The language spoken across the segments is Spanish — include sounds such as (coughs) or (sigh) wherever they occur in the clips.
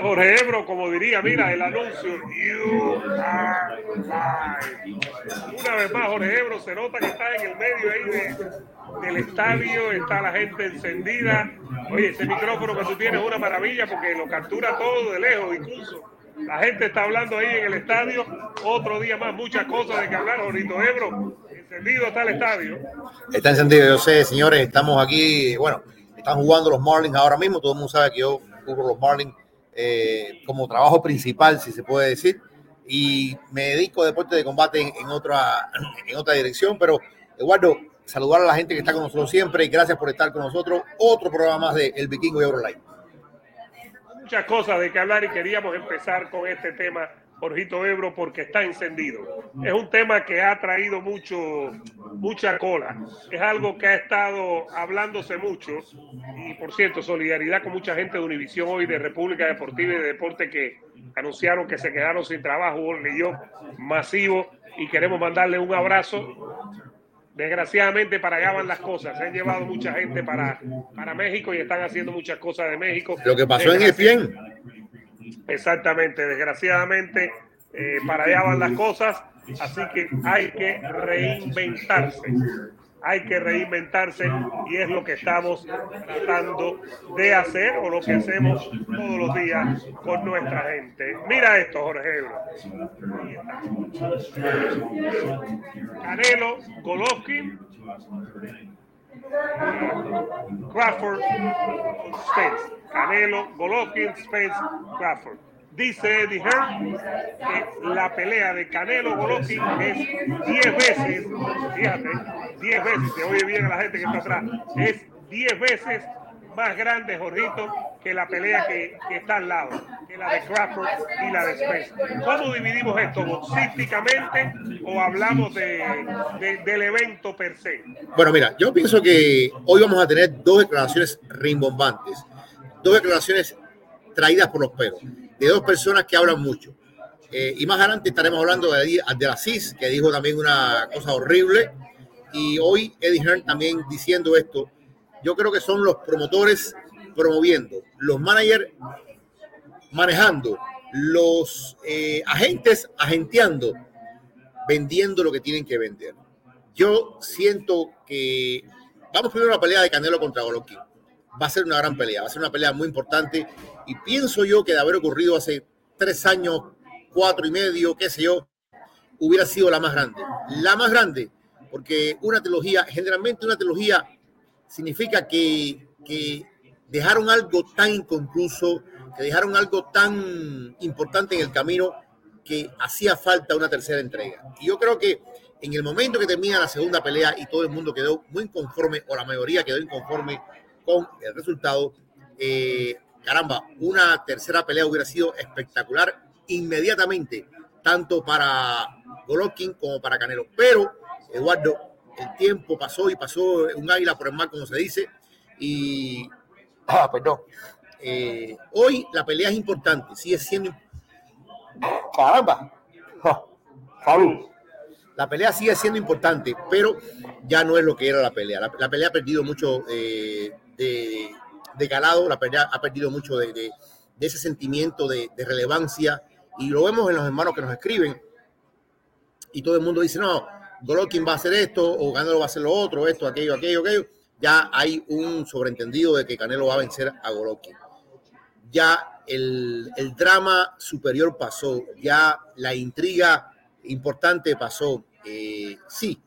Jorge Ebro, como diría, mira el anuncio. Una vez más, Jorge Ebro se nota que está en el medio ahí del estadio, está la gente encendida. Oye, ese micrófono que tú tienes es una maravilla porque lo captura todo de lejos, incluso. La gente está hablando ahí en el estadio. Otro día más, muchas cosas de que hablar, Jorito Ebro. Encendido está el estadio. Está encendido, yo sé, señores, estamos aquí, bueno, están jugando los Marlins ahora mismo. Todo el mundo sabe que yo cubro los Marlins eh, como trabajo principal, si se puede decir. Y me dedico a deporte de combate en, otra, en otra dirección. Pero, Eduardo, saludar a la gente que está con nosotros siempre y gracias por estar con nosotros. Otro programa más de El Vikingo y Eurolife muchas cosas de que hablar y queríamos empezar con este tema, Jorgito Ebro, porque está encendido. Es un tema que ha traído mucho, mucha cola. Es algo que ha estado hablándose mucho. Y por cierto, solidaridad con mucha gente de Univisión hoy, de República Deportiva y de Deporte, que anunciaron que se quedaron sin trabajo. leyó masivo y queremos mandarle un abrazo Desgraciadamente para allá van las cosas. Se han llevado mucha gente para, para México y están haciendo muchas cosas de México. Lo que pasó en ESPN. Exactamente, desgraciadamente eh, para allá van las cosas. Así que hay que reinventarse hay que reinventarse y es lo que estamos tratando de hacer o lo que hacemos todos los días con nuestra gente. Mira esto, Jorge Canelo, Golovkin, Crawford, Spence. Canelo, Golovkin, Spence, Crawford. Dice Eddie Hearn que la pelea de Canelo Golovkin es 10 veces, fíjate, 10 veces, se oye bien a la gente que está atrás, es 10 veces más grande, Jorgito, que la pelea que, está al lado, que la de Crawford y la de Spence. ¿Cómo dividimos esto? ¿Boxísticamente o hablamos de, del evento per se? Bueno, mira, yo pienso que hoy vamos a tener dos declaraciones rimbombantes, dos declaraciones traídas por los pelos de dos personas que hablan mucho. Eh, y más adelante estaremos hablando de, de la CIS, que dijo también una cosa horrible. Y hoy Eddie Hearn también diciendo esto. Yo creo que son los promotores promoviendo, los managers manejando, los eh, agentes agenteando, vendiendo lo que tienen que vender. Yo siento que vamos primero a la pelea de Canelo contra Golovkin. Va a ser una gran pelea, va a ser una pelea muy importante y pienso yo que de haber ocurrido hace tres años, cuatro y medio, qué sé yo, hubiera sido la más grande. La más grande, porque una trilogía, generalmente una trilogía significa que, que dejaron algo tan inconcluso, que dejaron algo tan importante en el camino que hacía falta una tercera entrega. Y yo creo que en el momento que termina la segunda pelea y todo el mundo quedó muy inconforme, o la mayoría quedó inconforme con el resultado, eh, caramba, una tercera pelea hubiera sido espectacular inmediatamente, tanto para Golovkin como para Canelo. Pero, Eduardo, el tiempo pasó y pasó un águila por el mar, como se dice, y... Ah, perdón. Eh, hoy la pelea es importante, sigue siendo... Caramba. Salud. La pelea sigue siendo importante, pero ya no es lo que era la pelea. La, pelea ha perdido mucho eh, de, de calado, la pelea ha perdido mucho de, ese sentimiento de, relevancia y lo vemos en los hermanos que nos escriben y todo el mundo dice, no, Golovkin va a hacer esto o Canelo va a hacer lo otro, esto, aquello, aquello, aquello. Ya hay un sobreentendido de que Canelo va a vencer a Golovkin. Ya el, drama superior pasó, ya la intriga importante pasó. Eh, sí,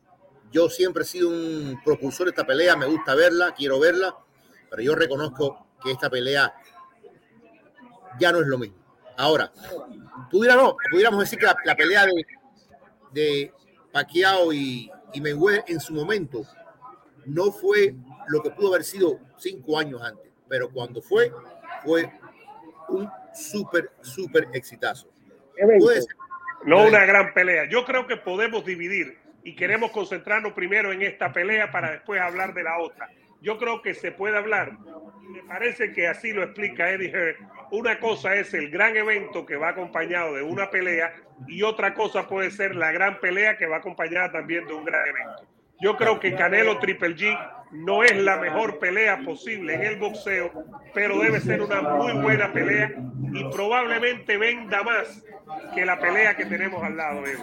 yo siempre he sido un propulsor de esta pelea, me gusta verla, quiero verla, pero yo reconozco que esta pelea ya no es lo mismo. Ahora, pudiera no, pudiéramos decir que la, pelea de, de Pacquiao y, y Mayweather en su momento no fue lo que pudo haber sido cinco años antes, pero cuando fue, fue un súper, súper exitazo. No una gran pelea. Yo creo que podemos dividir y queremos concentrarnos primero en esta pelea para después hablar de la otra yo creo que se puede hablar. Me parece que así lo explica Eddie Hearn. Una cosa es el gran evento que va acompañado de una pelea y otra cosa puede ser la gran pelea que va acompañada también de un gran evento. Yo creo que Canelo Triple G no es la mejor pelea posible en el boxeo, pero debe ser una muy buena pelea y probablemente venda más que la pelea que tenemos al lado. Eh.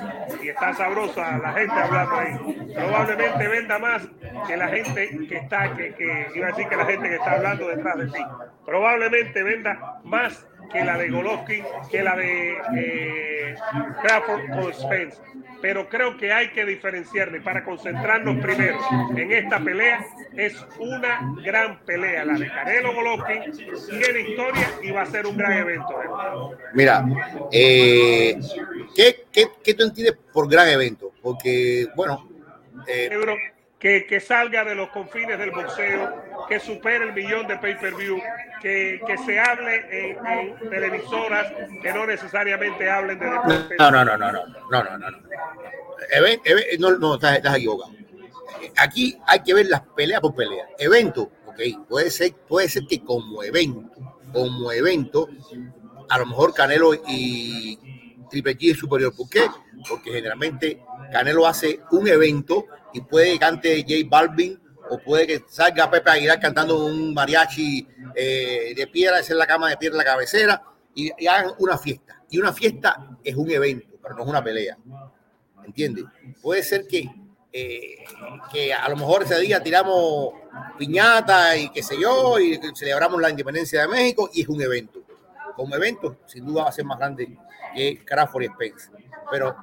Y está sabrosa la gente hablando ahí. Probablemente venda más que la gente que está, que, que iba a decir que la gente que está hablando detrás de ti. Probablemente venda más que la de Golovkin, que la de eh, Crawford con Spence. Pero creo que hay que diferenciarle para concentrarnos primero en esta pelea. Es una gran pelea, la de Canelo Golovkin. Tiene historia y va a ser un gran evento. Mira, eh, ¿qué, qué, qué tú entiendes por gran evento? Porque, bueno, eh, que, que, salga de los confines del boxeo, que supere el millón de pay-per-view, que, que, se hable en, en, televisoras que no necesariamente hablen de deporte. No, no, no, no, no, no, no, no. Even, even, no, no estás, estás, equivocado. Aquí hay que ver las peleas por pelea. Evento, ok, puede ser, puede ser que como evento, como evento, a lo mejor Canelo y Triple G es superior. ¿Por qué? Porque generalmente Canelo hace un evento y puede que cante J Balvin o puede que salga Pepe Aguilar cantando un mariachi eh, de piedra, es la cama de piedra la cabecera, y, y, hagan una fiesta. Y una fiesta es un evento, pero no es una pelea. ¿Entiendes? Puede ser que, eh, que a lo mejor ese día tiramos piñata y qué sé yo, y celebramos la independencia de México, y es un evento. Como evento, sin duda va a ser más grande que Crawford y Spence. Pero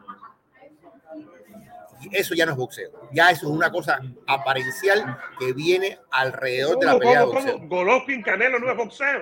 eso ya no es boxeo. Ya eso es una cosa aparencial que viene alrededor de la pelea ¿cómo, de boxeo. Golovkin Canelo no es boxeo.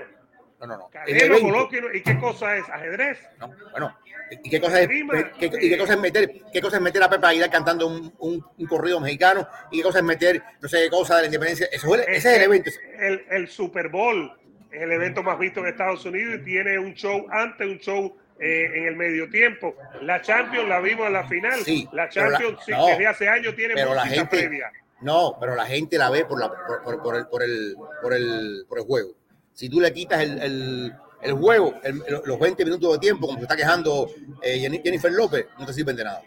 No, no, no. Canelo, Golovkin, ¿y qué cosa es? ¿Ajedrez? No, bueno. ¿Y qué cosa es, qué, y qué cosa es meter, qué cosa es meter a Pepe Aguilar cantando un, un, un, corrido mexicano? ¿Y qué cosa es meter, no sé, qué cosa de la independencia? Eso, ese es el evento. El, el Super Bowl es el evento más visto en Estados Unidos y tiene un show antes, un show eh, en el medio tiempo. La Champions la vimos en la final. Sí, la Champions, la, no, desde hace años tiene pero la gente, previa. No, pero la gente la ve por, la, por, por, por, el, por, el, por, el, por el juego. Si tú le quitas el, el, el juego, el, los 20 minutos de tiempo, como se está quejando eh, Jennifer López, no te sirven de nada.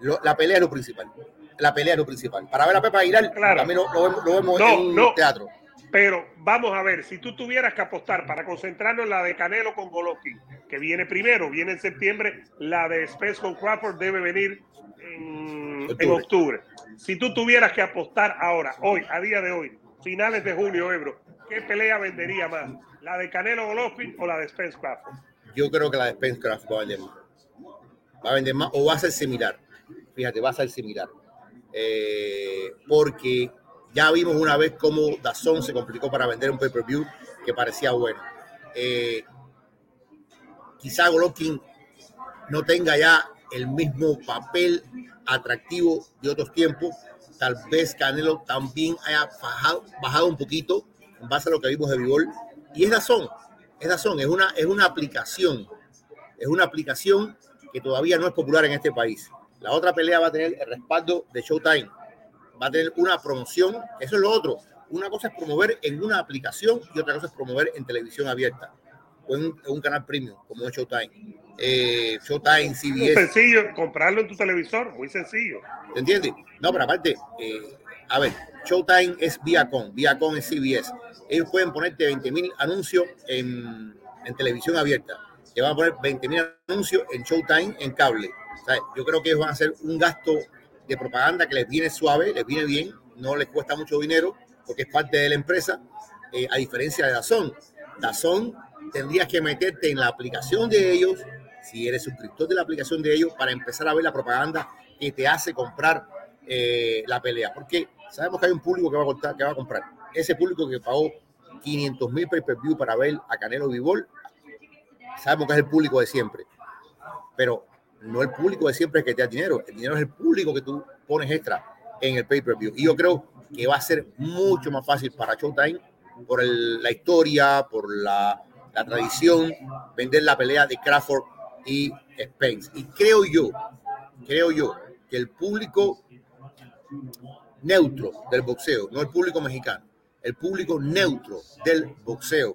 Lo, la pelea es lo principal. La pelea es lo principal. Para ver a Pepa Aguilar, claro. también lo, lo, vemos, lo vemos no, en no. teatro. Pero vamos a ver, si tú tuvieras que apostar para concentrarnos en la de Canelo con Golovkin, que viene primero, viene en septiembre, la de Spence con Crawford debe venir en octubre. en octubre. Si tú tuvieras que apostar ahora, hoy, a día de hoy, finales de junio, Ebro, ¿qué pelea vendería más? ¿La de Canelo Golovkin o la de Spence Crawford? Yo creo que la de Spence Crawford va a vender más. Va a vender más o va a ser similar. Fíjate, va a ser similar. Eh, porque ya vimos una vez cómo Dazón se complicó para vender un pay-per-view que parecía bueno. Eh, quizá Golovkin no tenga ya el mismo papel atractivo de otros tiempos. Tal vez Canelo también haya bajado, un poquito en base a lo que vimos de Vivol. Y es Dazón, es Dazón, es una, es una aplicación, es una aplicación que todavía no es popular en este país. La otra pelea va a tener el respaldo de Showtime va a tener una promoción, eso es lo otro. Una cosa es promover en una aplicación y otra cosa es promover en televisión abierta o en un, en un canal premium como es Showtime. Eh, Showtime, CBS. Muy sencillo, comprarlo en tu televisor, muy sencillo. ¿Te entiendes? No, pero aparte, eh, a ver, Showtime es Viacom, Viacom es CBS. Ellos pueden ponerte 20 mil anuncios en, en, televisión abierta. Te van a poner 20 mil anuncios en Showtime en cable. O sea, yo creo que ellos van a hacer un gasto de propaganda que les viene suave, les viene bien, no les cuesta mucho dinero porque es parte de la empresa, eh, a diferencia de Dazón. Dazón tendrías que meterte en la aplicación de ellos, si eres suscriptor de la aplicación de ellos, para empezar a ver la propaganda que te hace comprar eh, la pelea. Porque sabemos que hay un público que va a, contar, que va a comprar. Ese público que pagó 500 mil pay-per-view para ver a Canelo Vivol, sabemos que es el público de siempre. Pero no el público de siempre que te da dinero, el dinero es el público que tú pones extra en el pay-per-view. Y yo creo que va a ser mucho más fácil para Showtime por la historia, por la, la, tradición, vender la pelea de Crawford y Spence. Y creo yo, creo yo, que el público neutro del boxeo, no el público mexicano, el público neutro del boxeo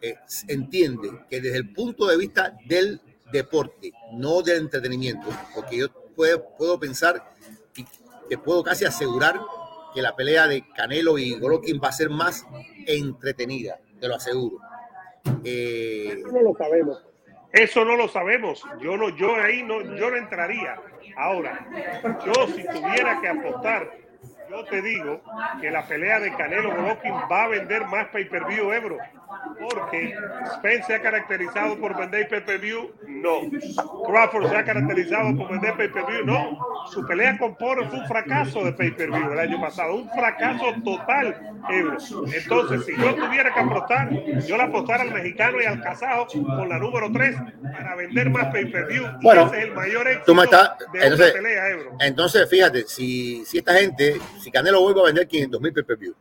eh, entiende que desde el punto de vista del deporte, no del entretenimiento, porque yo puedo, puedo pensar y te puedo casi asegurar que la pelea de Canelo y Golovkin va a ser más entretenida, te lo aseguro. Eh, Eso no lo sabemos. Eso no lo sabemos. Yo no, yo ahí no, yo no entraría. Ahora, yo si tuviera que apostar yo te digo que la pelea de Canelo Golovkin va a vender más pay-per-view Ebro, porque Spence se ha caracterizado por vender pay-per-view, no. Crawford se ha caracterizado por vender pay-per-view, no. Su pelea con Poro fue un fracaso de pay-per-view el año pasado, un fracaso total, Ebro. Entonces, si yo tuviera que apostar, yo le apostara al mexicano y al casado con la número 3 para vender más pay-per-view. Bueno, ese es el mayor éxito de entonces, pelea, Ebro. Entonces, fíjate, si, si esta gente si Canelo vuelve a vender 500 mil pay-per-view,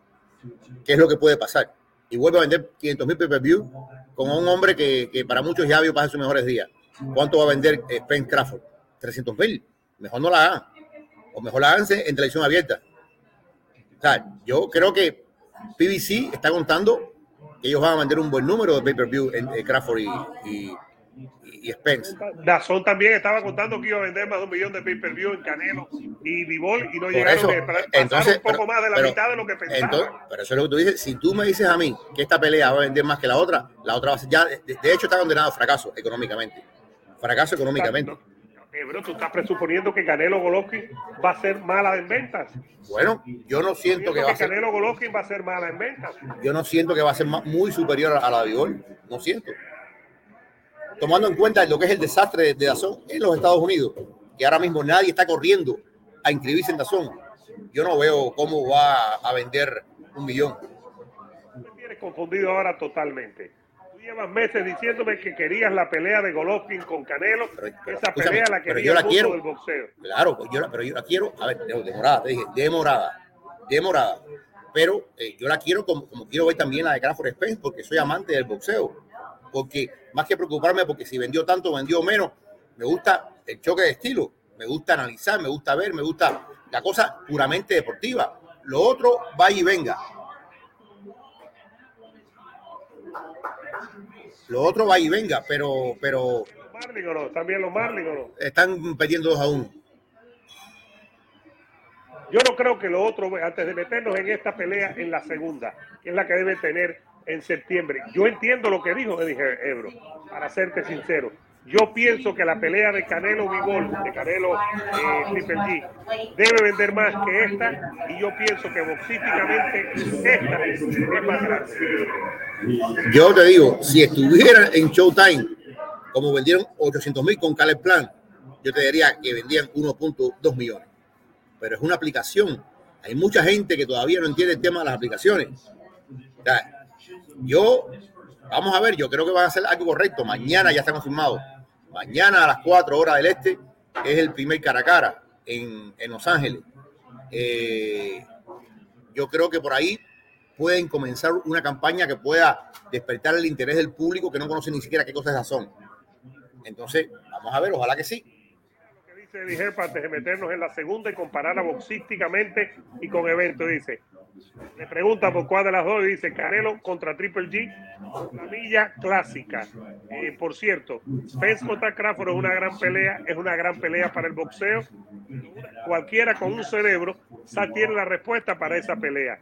¿qué es lo que puede pasar? Y vuelve a vender 500 mil pay-per-view con un hombre que, para muchos ya vio pasar sus mejores días. ¿Cuánto va a vender eh, Spence Crawford? 300 mil. Mejor no la hagan. O mejor la hagan en televisión abierta. O sea, yo creo que PBC está contando que ellos van a vender un buen número de pay-per-view en, eh, Crawford y y Spence. Dazón también estaba contando que iba a vender más de un millón de pay-per-view en Canelo y Vivol y no llegaron a entonces, un poco más de la mitad de lo que pensaba. pero eso es lo que tú dices. Si tú me dices a mí que esta pelea va a vender más que la otra, la otra va a ser ya, de, hecho está condenado a fracaso económicamente. Fracaso económicamente. pero tú estás presuponiendo que Canelo Golovkin va a ser mala en ventas. Bueno, yo no siento que, va a ser. Canelo Golovkin va a ser mala en ventas. Yo no siento que va a ser muy superior a la de Vivol. No siento tomando en cuenta lo que es el desastre de Dazón en los Estados Unidos, que ahora mismo nadie está corriendo a inscribirse en Dazón, yo no veo cómo va a vender un millón. Me tienes confundido ahora totalmente. Tú llevas meses diciéndome que querías la pelea de Golovkin con Canelo. Esa pelea la quería yo la quiero. del boxeo. Claro, pues pero yo la quiero. A ver, demorada, te dije, demorada, demorada. Pero eh, yo la quiero como, como quiero ver también la de Crawford Spence, porque soy amante del boxeo porque más que preocuparme porque si vendió tanto, vendió menos, me gusta el choque de estilo, me gusta analizar, me gusta ver, me gusta la cosa puramente deportiva. Lo otro va y venga. Lo otro va y venga, pero, pero. También los Marlins Están perdiendo dos a uno. Yo no creo que lo otro, antes de meternos en esta pelea en la segunda, que es la que debe tener en septiembre. Yo entiendo lo que dijo dije Ebro, para serte sincero. Yo pienso que la pelea de Canelo Bigol, de Canelo eh, debe vender más que esta y yo pienso que boxísticamente esta es más grande. Yo te digo, si estuviera en Showtime, como vendieron 800 mil con Caleb Plan, yo te diría que vendían 1.2 millones. Pero es una aplicación. Hay mucha gente que todavía no entiende el tema de las aplicaciones. Yo, vamos a ver, yo creo que van a hacer algo correcto. Mañana ya está confirmado. Mañana a las 4 horas del este es el primer cara a cara en, en Los Ángeles. Eh, yo creo que por ahí pueden comenzar una campaña que pueda despertar el interés del público que no conoce ni siquiera qué cosas son. Entonces, vamos a ver, ojalá que sí dice para antes de meternos en la segunda y compararla boxísticamente y con eventos. Dice, le pregunta por cuál de las dos dice Canelo contra Triple G, la milla clásica. Eh, por cierto, Spence contra Crawford es una gran pelea, es una gran pelea para el boxeo. Cualquiera con un cerebro tiene la respuesta para esa pelea.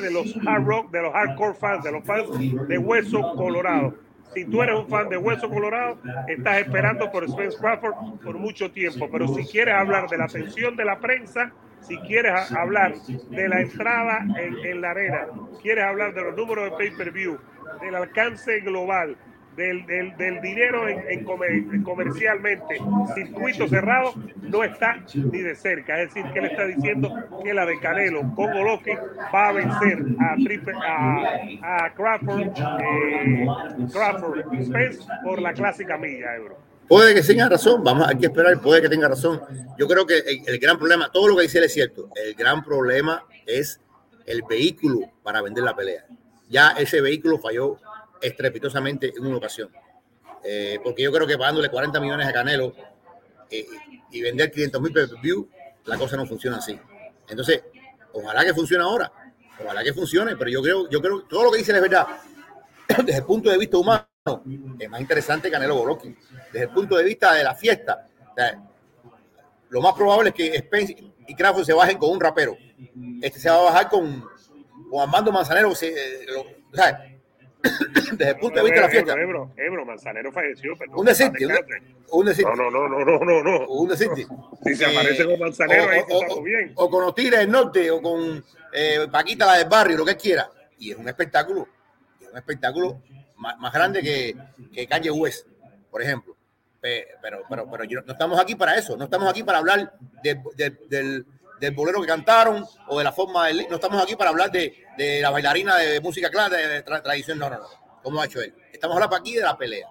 De los hard rock, de los hardcore fans, de los fans de hueso colorado si tú eres un fan de Hueso Colorado, estás esperando por Spence Crawford por mucho tiempo. Pero si quieres hablar de la atención de la prensa, si quieres hablar de la entrada en, la arena, quieres hablar de los números de pay-per-view, del alcance global, del, del, dinero en, comercialmente, circuito cerrado, no está ni de cerca. Es decir, que él está diciendo que la de Canelo con Golovkin va a vencer a, Triple, a Crawford, eh, Crawford Spence por la clásica milla, Euro. Puede que tenga razón, vamos, hay que esperar, puede que tenga razón. Yo creo que el, el gran problema, todo lo que dice él es cierto, el gran problema es el vehículo para vender la pelea. Ya ese vehículo falló estrepitosamente en una ocasión. Eh, porque yo creo que pagándole 40 millones a Canelo eh, y vender 500 mil view, la cosa no funciona así. Entonces, ojalá que funcione ahora, ojalá que funcione, pero yo creo, yo creo todo lo que dicen es verdad. (clears throat) Desde el punto de vista humano, es más interesante Canelo Golovkin. Desde el punto de vista de la fiesta, lo más probable es que Spence y Crawford se bajen con un rapero. Este se va a bajar con, con Armando Manzanero. Se, lo, (coughs) desde el punto de vista de la fiesta. Ebro, Ebro, Manzanero falleció. Un decente. Un decente. No, no, no, no, no, no. Un decente. Si se aparece con Manzanero, o, ahí o, está bien. O con Tigres del Norte, o con eh, Paquita la del barrio, lo que quiera. Y es un espectáculo. Es un espectáculo más, más grande que, que Kanye West, por ejemplo. Pero, pero, pero yo, no estamos aquí para eso. No estamos aquí para hablar de, de, del, del bolero que cantaron o de la forma del... No estamos aquí para hablar de, de la bailarina de música clara, de, tra tradición, no, no, no, como ha hecho él. Estamos hablando aquí de la pelea.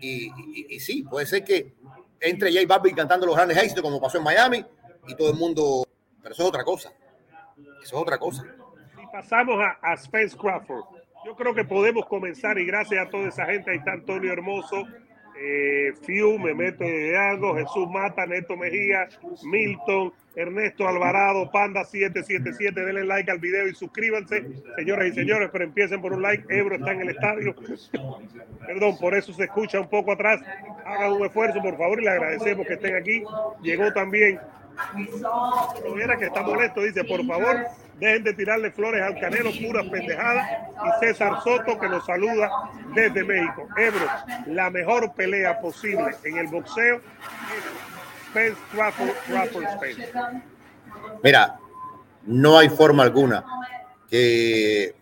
Y, y, y sí, puede ser que entre J Balvin cantando los grandes éxitos como pasó en Miami y todo el mundo... Pero eso es otra cosa. Eso es otra cosa. Y pasamos a, a Spence Crawford. Yo creo que podemos comenzar y gracias a toda esa gente, ahí está Antonio Hermoso, eh, Fiu, Memete Algo, Jesús Mata, Neto Mejía, Milton, Ernesto Alvarado, Panda 777, denle like al video y suscríbanse, señoras y señores, pero empiecen por un like, Ebro está en el estadio, (laughs) perdón, por eso se escucha un poco atrás, hagan un esfuerzo por favor y le agradecemos que estén aquí, llegó también Tuviera que está molesto, dice, por favor, dejen de tirarle flores al Canelo, puras pendejadas. Y César Soto, que nos saluda desde México. Ebro, la mejor pelea posible en el boxeo. Mira, no hay forma alguna que,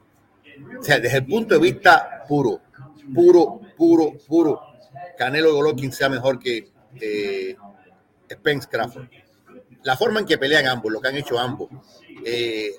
sea, desde el punto de vista puro, puro, puro, puro, Canelo Golovkin sea mejor que eh, Spence Crawford la forma en que pelean ambos, lo que han hecho ambos. Eh,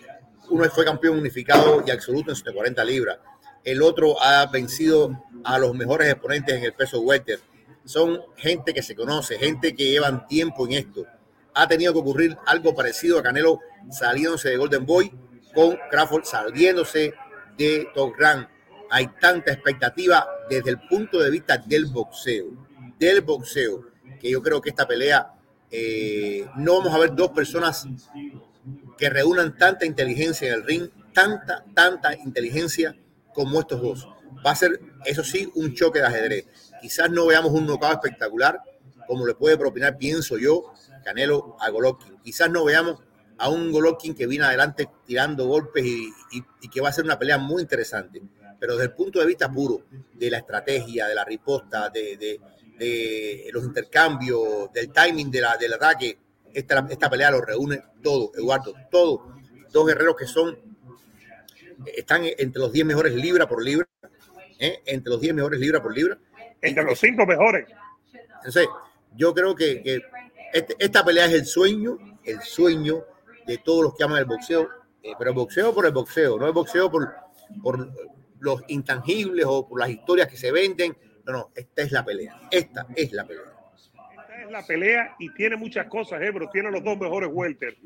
uno fue campeón unificado y absoluto en 140 libras. El otro ha vencido a los mejores exponentes en el peso welter. Son gente que se conoce, gente que llevan tiempo en esto. Ha tenido que ocurrir algo parecido a Canelo saliéndose de Golden Boy con Crawford saliéndose de Top Rank. Hay tanta expectativa desde el punto de vista del boxeo, del boxeo, que yo creo que esta pelea eh, no vamos a ver dos personas que reúnan tanta inteligencia en el ring, tanta, tanta inteligencia como estos dos. Va a ser, eso sí, un choque de ajedrez. Quizás no veamos un knockout espectacular, como le puede propinar, pienso yo, Canelo a Golovkin. Quizás no veamos a un Golovkin que viene adelante tirando golpes y, que va a ser una pelea muy interesante. Pero desde el punto de vista puro, de la estrategia, de la riposta, de, de los intercambios, del timing de la, del ataque, esta, esta pelea lo reúne todo, Eduardo, todo. Dos guerreros que son, están entre los 10 mejores libra por libra, ¿eh? entre los 10 mejores libra por libra. Entre los 5 mejores. Entonces, yo creo que, que este, esta pelea es el sueño, el sueño de todos los que aman el boxeo, eh, pero el boxeo por el boxeo, no el boxeo por, por los intangibles o por las historias que se venden. No, no, esta es la pelea. Esta es la pelea. Esta es la pelea y tiene muchas cosas, Ebro. Tiene los dos mejores welter.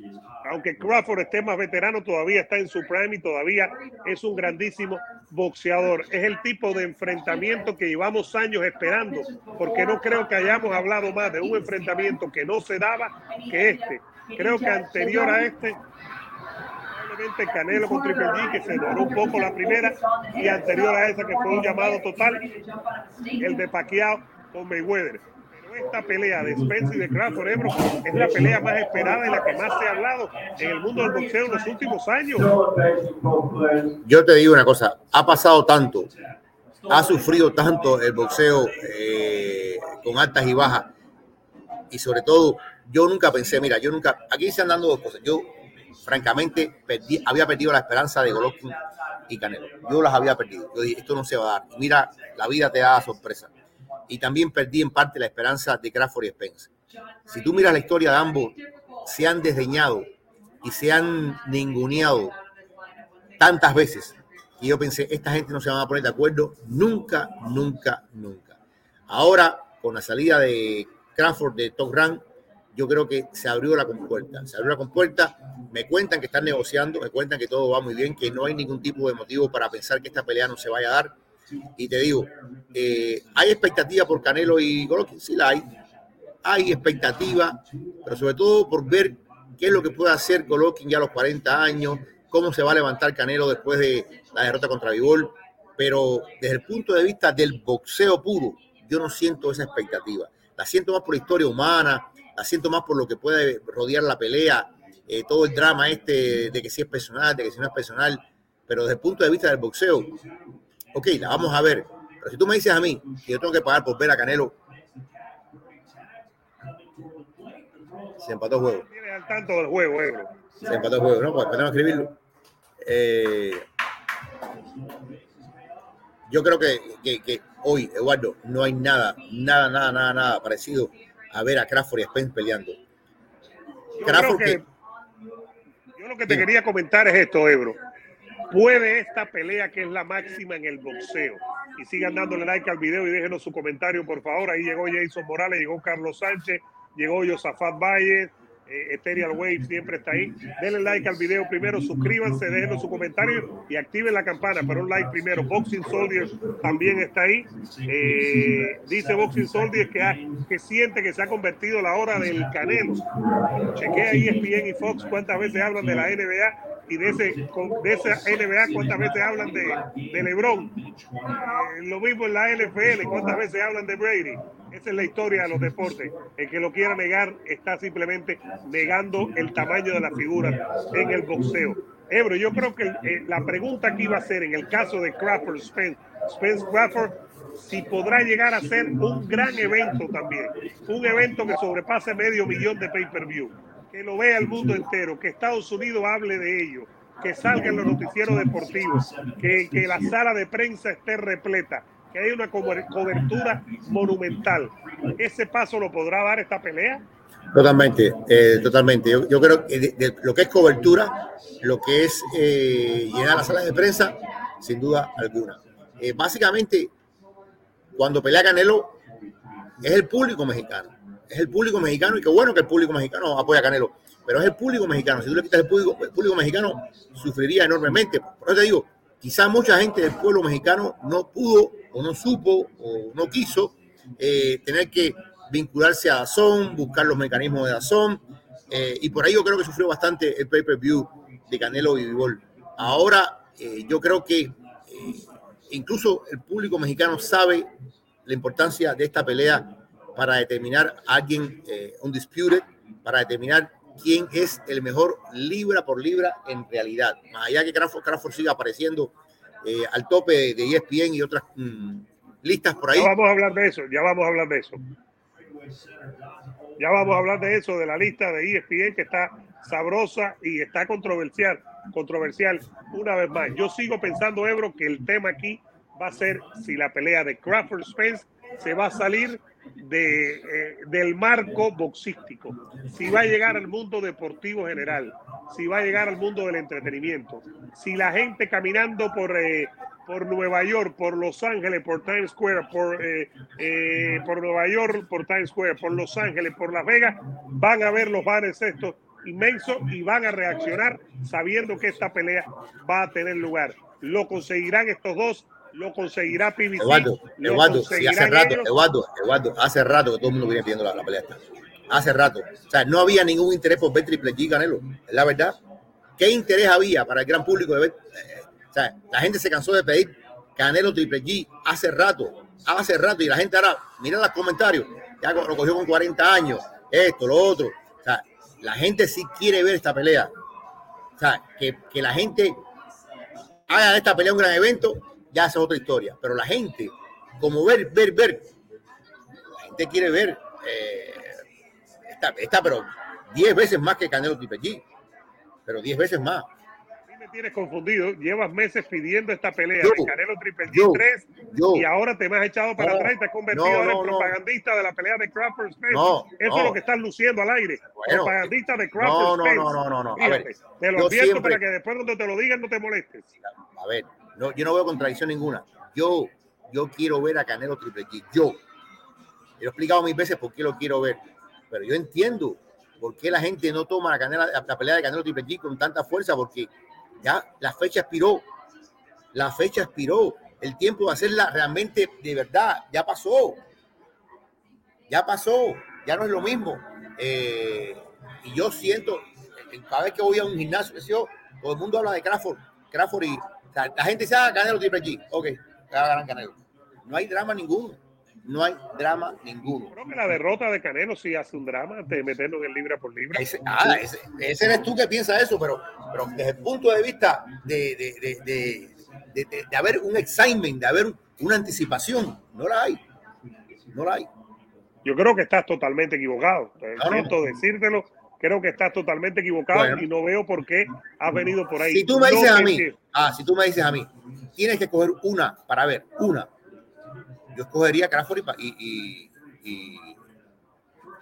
Aunque Crawford esté más veterano, todavía está en su prime y todavía es un grandísimo boxeador. Es el tipo de enfrentamiento que llevamos años esperando, porque no creo que hayamos hablado más de un enfrentamiento que no se daba que este. Creo que anterior a este Canelo con Triple G, que se demoró un poco la primera, y anterior a esa, que fue un llamado total, el de Pacquiao con Mayweather. Pero esta pelea de Spence y de Crawford Ebro es la pelea más esperada y la que más se ha hablado en el mundo del boxeo en los últimos años. Yo te digo una cosa, ha pasado tanto, ha sufrido tanto el boxeo eh, con altas y bajas, y sobre todo, yo nunca pensé, mira, yo nunca, aquí se han dando dos cosas, yo francamente, perdí, había perdido la esperanza de Golovkin y Canelo. Yo las había perdido. Yo dije, esto no se va a dar. Y mira, la vida te da sorpresa. Y también perdí en parte la esperanza de Crawford y Spence. Si tú miras la historia de ambos, se han desdeñado y se han ninguneado tantas veces que yo pensé, esta gente no se van a poner de acuerdo nunca, nunca, nunca. Ahora, con la salida de Crawford de Top Rank, yo creo que se abrió la compuerta. Se abrió la compuerta, me cuentan que están negociando, me cuentan que todo va muy bien, que no hay ningún tipo de motivo para pensar que esta pelea no se vaya a dar. Y te digo, eh, ¿hay expectativa por Canelo y Golovkin? Sí la hay. Hay expectativa, pero sobre todo por ver qué es lo que puede hacer Golovkin ya a los 40 años, cómo se va a levantar Canelo después de la derrota contra Vivol. Pero desde el punto de vista del boxeo puro, yo no siento esa expectativa. La siento más por la historia humana, la siento más por lo que puede rodear la pelea, eh, todo el drama este de que si es personal, de que si no es personal, pero desde el punto de vista del boxeo, ok, la vamos a ver. Pero si tú me dices a mí que yo tengo que pagar por ver a Canelo, se empató el juego. al tanto del juego, Se empató el juego, ¿no? Pues tenemos que escribirlo. Eh, yo creo que, que, que, hoy, Eduardo, no hay nada, nada, nada, nada, nada parecido a ver a Crawford y a Spence peleando. Yo, Crawford que, yo lo que te quería comentar es esto, Ebro. ¿Puede esta pelea, que es la máxima en el boxeo? Y sigan dándole like al video y déjenos su comentario, por favor. Ahí llegó Jason Morales, llegó Carlos Sánchez, llegó Josafat Valle, eh, Ethereal Wave siempre está ahí. Denle like al video primero, suscríbanse, déjenos su comentario y activen la campana, pero un like primero. Boxing Soldiers también está ahí. Eh, dice Boxing Soldiers que, siente que se ha convertido la hora del canelo. Chequea ESPN y Fox cuántas veces hablan de la NBA y de, ese, de esa NBA, cuántas veces hablan de, de LeBron. Eh, lo mismo en la NFL, cuántas veces hablan de Brady. Esa es la historia de los deportes. El que lo quiera negar está simplemente negando el tamaño de la figura en el boxeo. Ebro, yo creo que eh, la pregunta que iba a ser en el caso de Crawford, Spence, Spence Crawford, si podrá llegar a ser un gran evento también, un evento que sobrepase medio millón de pay-per-view que lo vea el mundo entero, que Estados Unidos hable de ello, que salgan los noticieros deportivos, que, que la sala de prensa esté repleta, que haya una cobertura monumental. ¿Ese paso lo podrá dar esta pelea? Totalmente, eh, totalmente. Yo, creo que lo que es cobertura, lo que es eh, llenar la sala de prensa, sin duda alguna. Eh, básicamente, cuando pelea Canelo, es el público mexicano es el público mexicano y qué bueno que el público mexicano apoya a Canelo, pero es el público mexicano. Si tú le quitas el público, mexicano sufriría enormemente. Por eso te digo, quizás mucha gente del pueblo mexicano no pudo o no supo o no quiso eh, tener que vincularse a Dazón, buscar los mecanismos de Dazón, eh, y por ahí yo creo que sufrió bastante el pay-per-view de Canelo y Vivol. Ahora eh, yo creo que incluso el público mexicano sabe la importancia de esta pelea para determinar a alguien, eh, un disputed, para determinar quién es el mejor libra por libra en realidad. Más allá que Crawford, Crawford siga apareciendo eh, al tope de ESPN y otras mm, listas por ahí. Ya vamos a hablar de eso, ya vamos a hablar de eso. Ya vamos a hablar de eso, de la lista de ESPN que está sabrosa y está controversial, controversial una vez más. Yo sigo pensando, Ebro, que el tema aquí va a ser si la pelea de Crawford Spence se va a salir de, eh, del marco boxístico, si va a llegar al mundo deportivo general, si va a llegar al mundo del entretenimiento, si la gente caminando por, eh, por Nueva York, por Los Ángeles, por Times Square, por, eh, por Nueva York, por Times Square, por Los Ángeles, por Las Vegas, van a ver los bares estos inmensos y van a reaccionar sabiendo que esta pelea va a tener lugar. Lo conseguirán estos dos lo conseguirá PBC. Eduardo, Eduardo, sí, hace rato, Eduardo, Eduardo, hace rato que todo el mundo viene pidiendo la, la, pelea. Hace rato. O sea, no había ningún interés por ver Triple G Canelo. la verdad. ¿Qué interés había para el gran público de ver? Eh, o sea, la gente se cansó de pedir Canelo Triple G hace rato. Hace rato. Y la gente ahora, mira los comentarios. Ya lo cogió con 40 años. Esto, lo otro. O sea, la gente sí quiere ver esta pelea. O sea, que, que la gente haga de esta pelea un gran evento ya es otra historia. Pero la gente, como ver, ver, ver, la gente quiere ver eh, esta, esta, pero 10 veces más que Canelo G, pero 10 veces más. Me tienes confundido, llevas meses pidiendo esta pelea de Canelo Triple G 3 y ahora te me has echado para atrás y te has convertido en propagandista de la pelea de Crawford Spence. Eso es lo que estás luciendo al aire. propagandista de Crawford Spence. No, no, no, no, A ver, te lo advierto para que después cuando te lo digan no te molestes. A ver, no, yo no veo contradicción ninguna. Yo, yo quiero ver a Canelo Triple G. Yo. He explicado mil veces por qué lo quiero ver. Pero yo entiendo por qué la gente no toma la, la pelea de Canelo Triple G con tanta fuerza, porque ya la fecha expiró. La fecha expiró. El tiempo de hacerla realmente de verdad ya pasó. Ya pasó. Ya no es lo mismo. Eh, y yo siento, cada vez que voy a un gimnasio, todo el mundo habla de Crawford. Crawford y la gente dice, ah, Canelo Triple G. Ok, ganar Canelo. No hay drama ninguno. No hay drama ninguno. Creo que la derrota de Canelo sí hace un drama de meternos en libra por libra. Ese, ah, ese, ese, eres tú que piensa eso, pero, pero desde el punto de vista de, de, de, de, de haber un excitement, de haber una anticipación, no la hay. No la hay. Yo creo que estás totalmente equivocado. Siento decírtelo, creo que estás totalmente equivocado bueno. y no veo por qué has venido por ahí. Si tú me dices no a mí, ah, si tú me dices a mí, tienes que coger una para ver, una. Yo escogería Crawford y, y, y,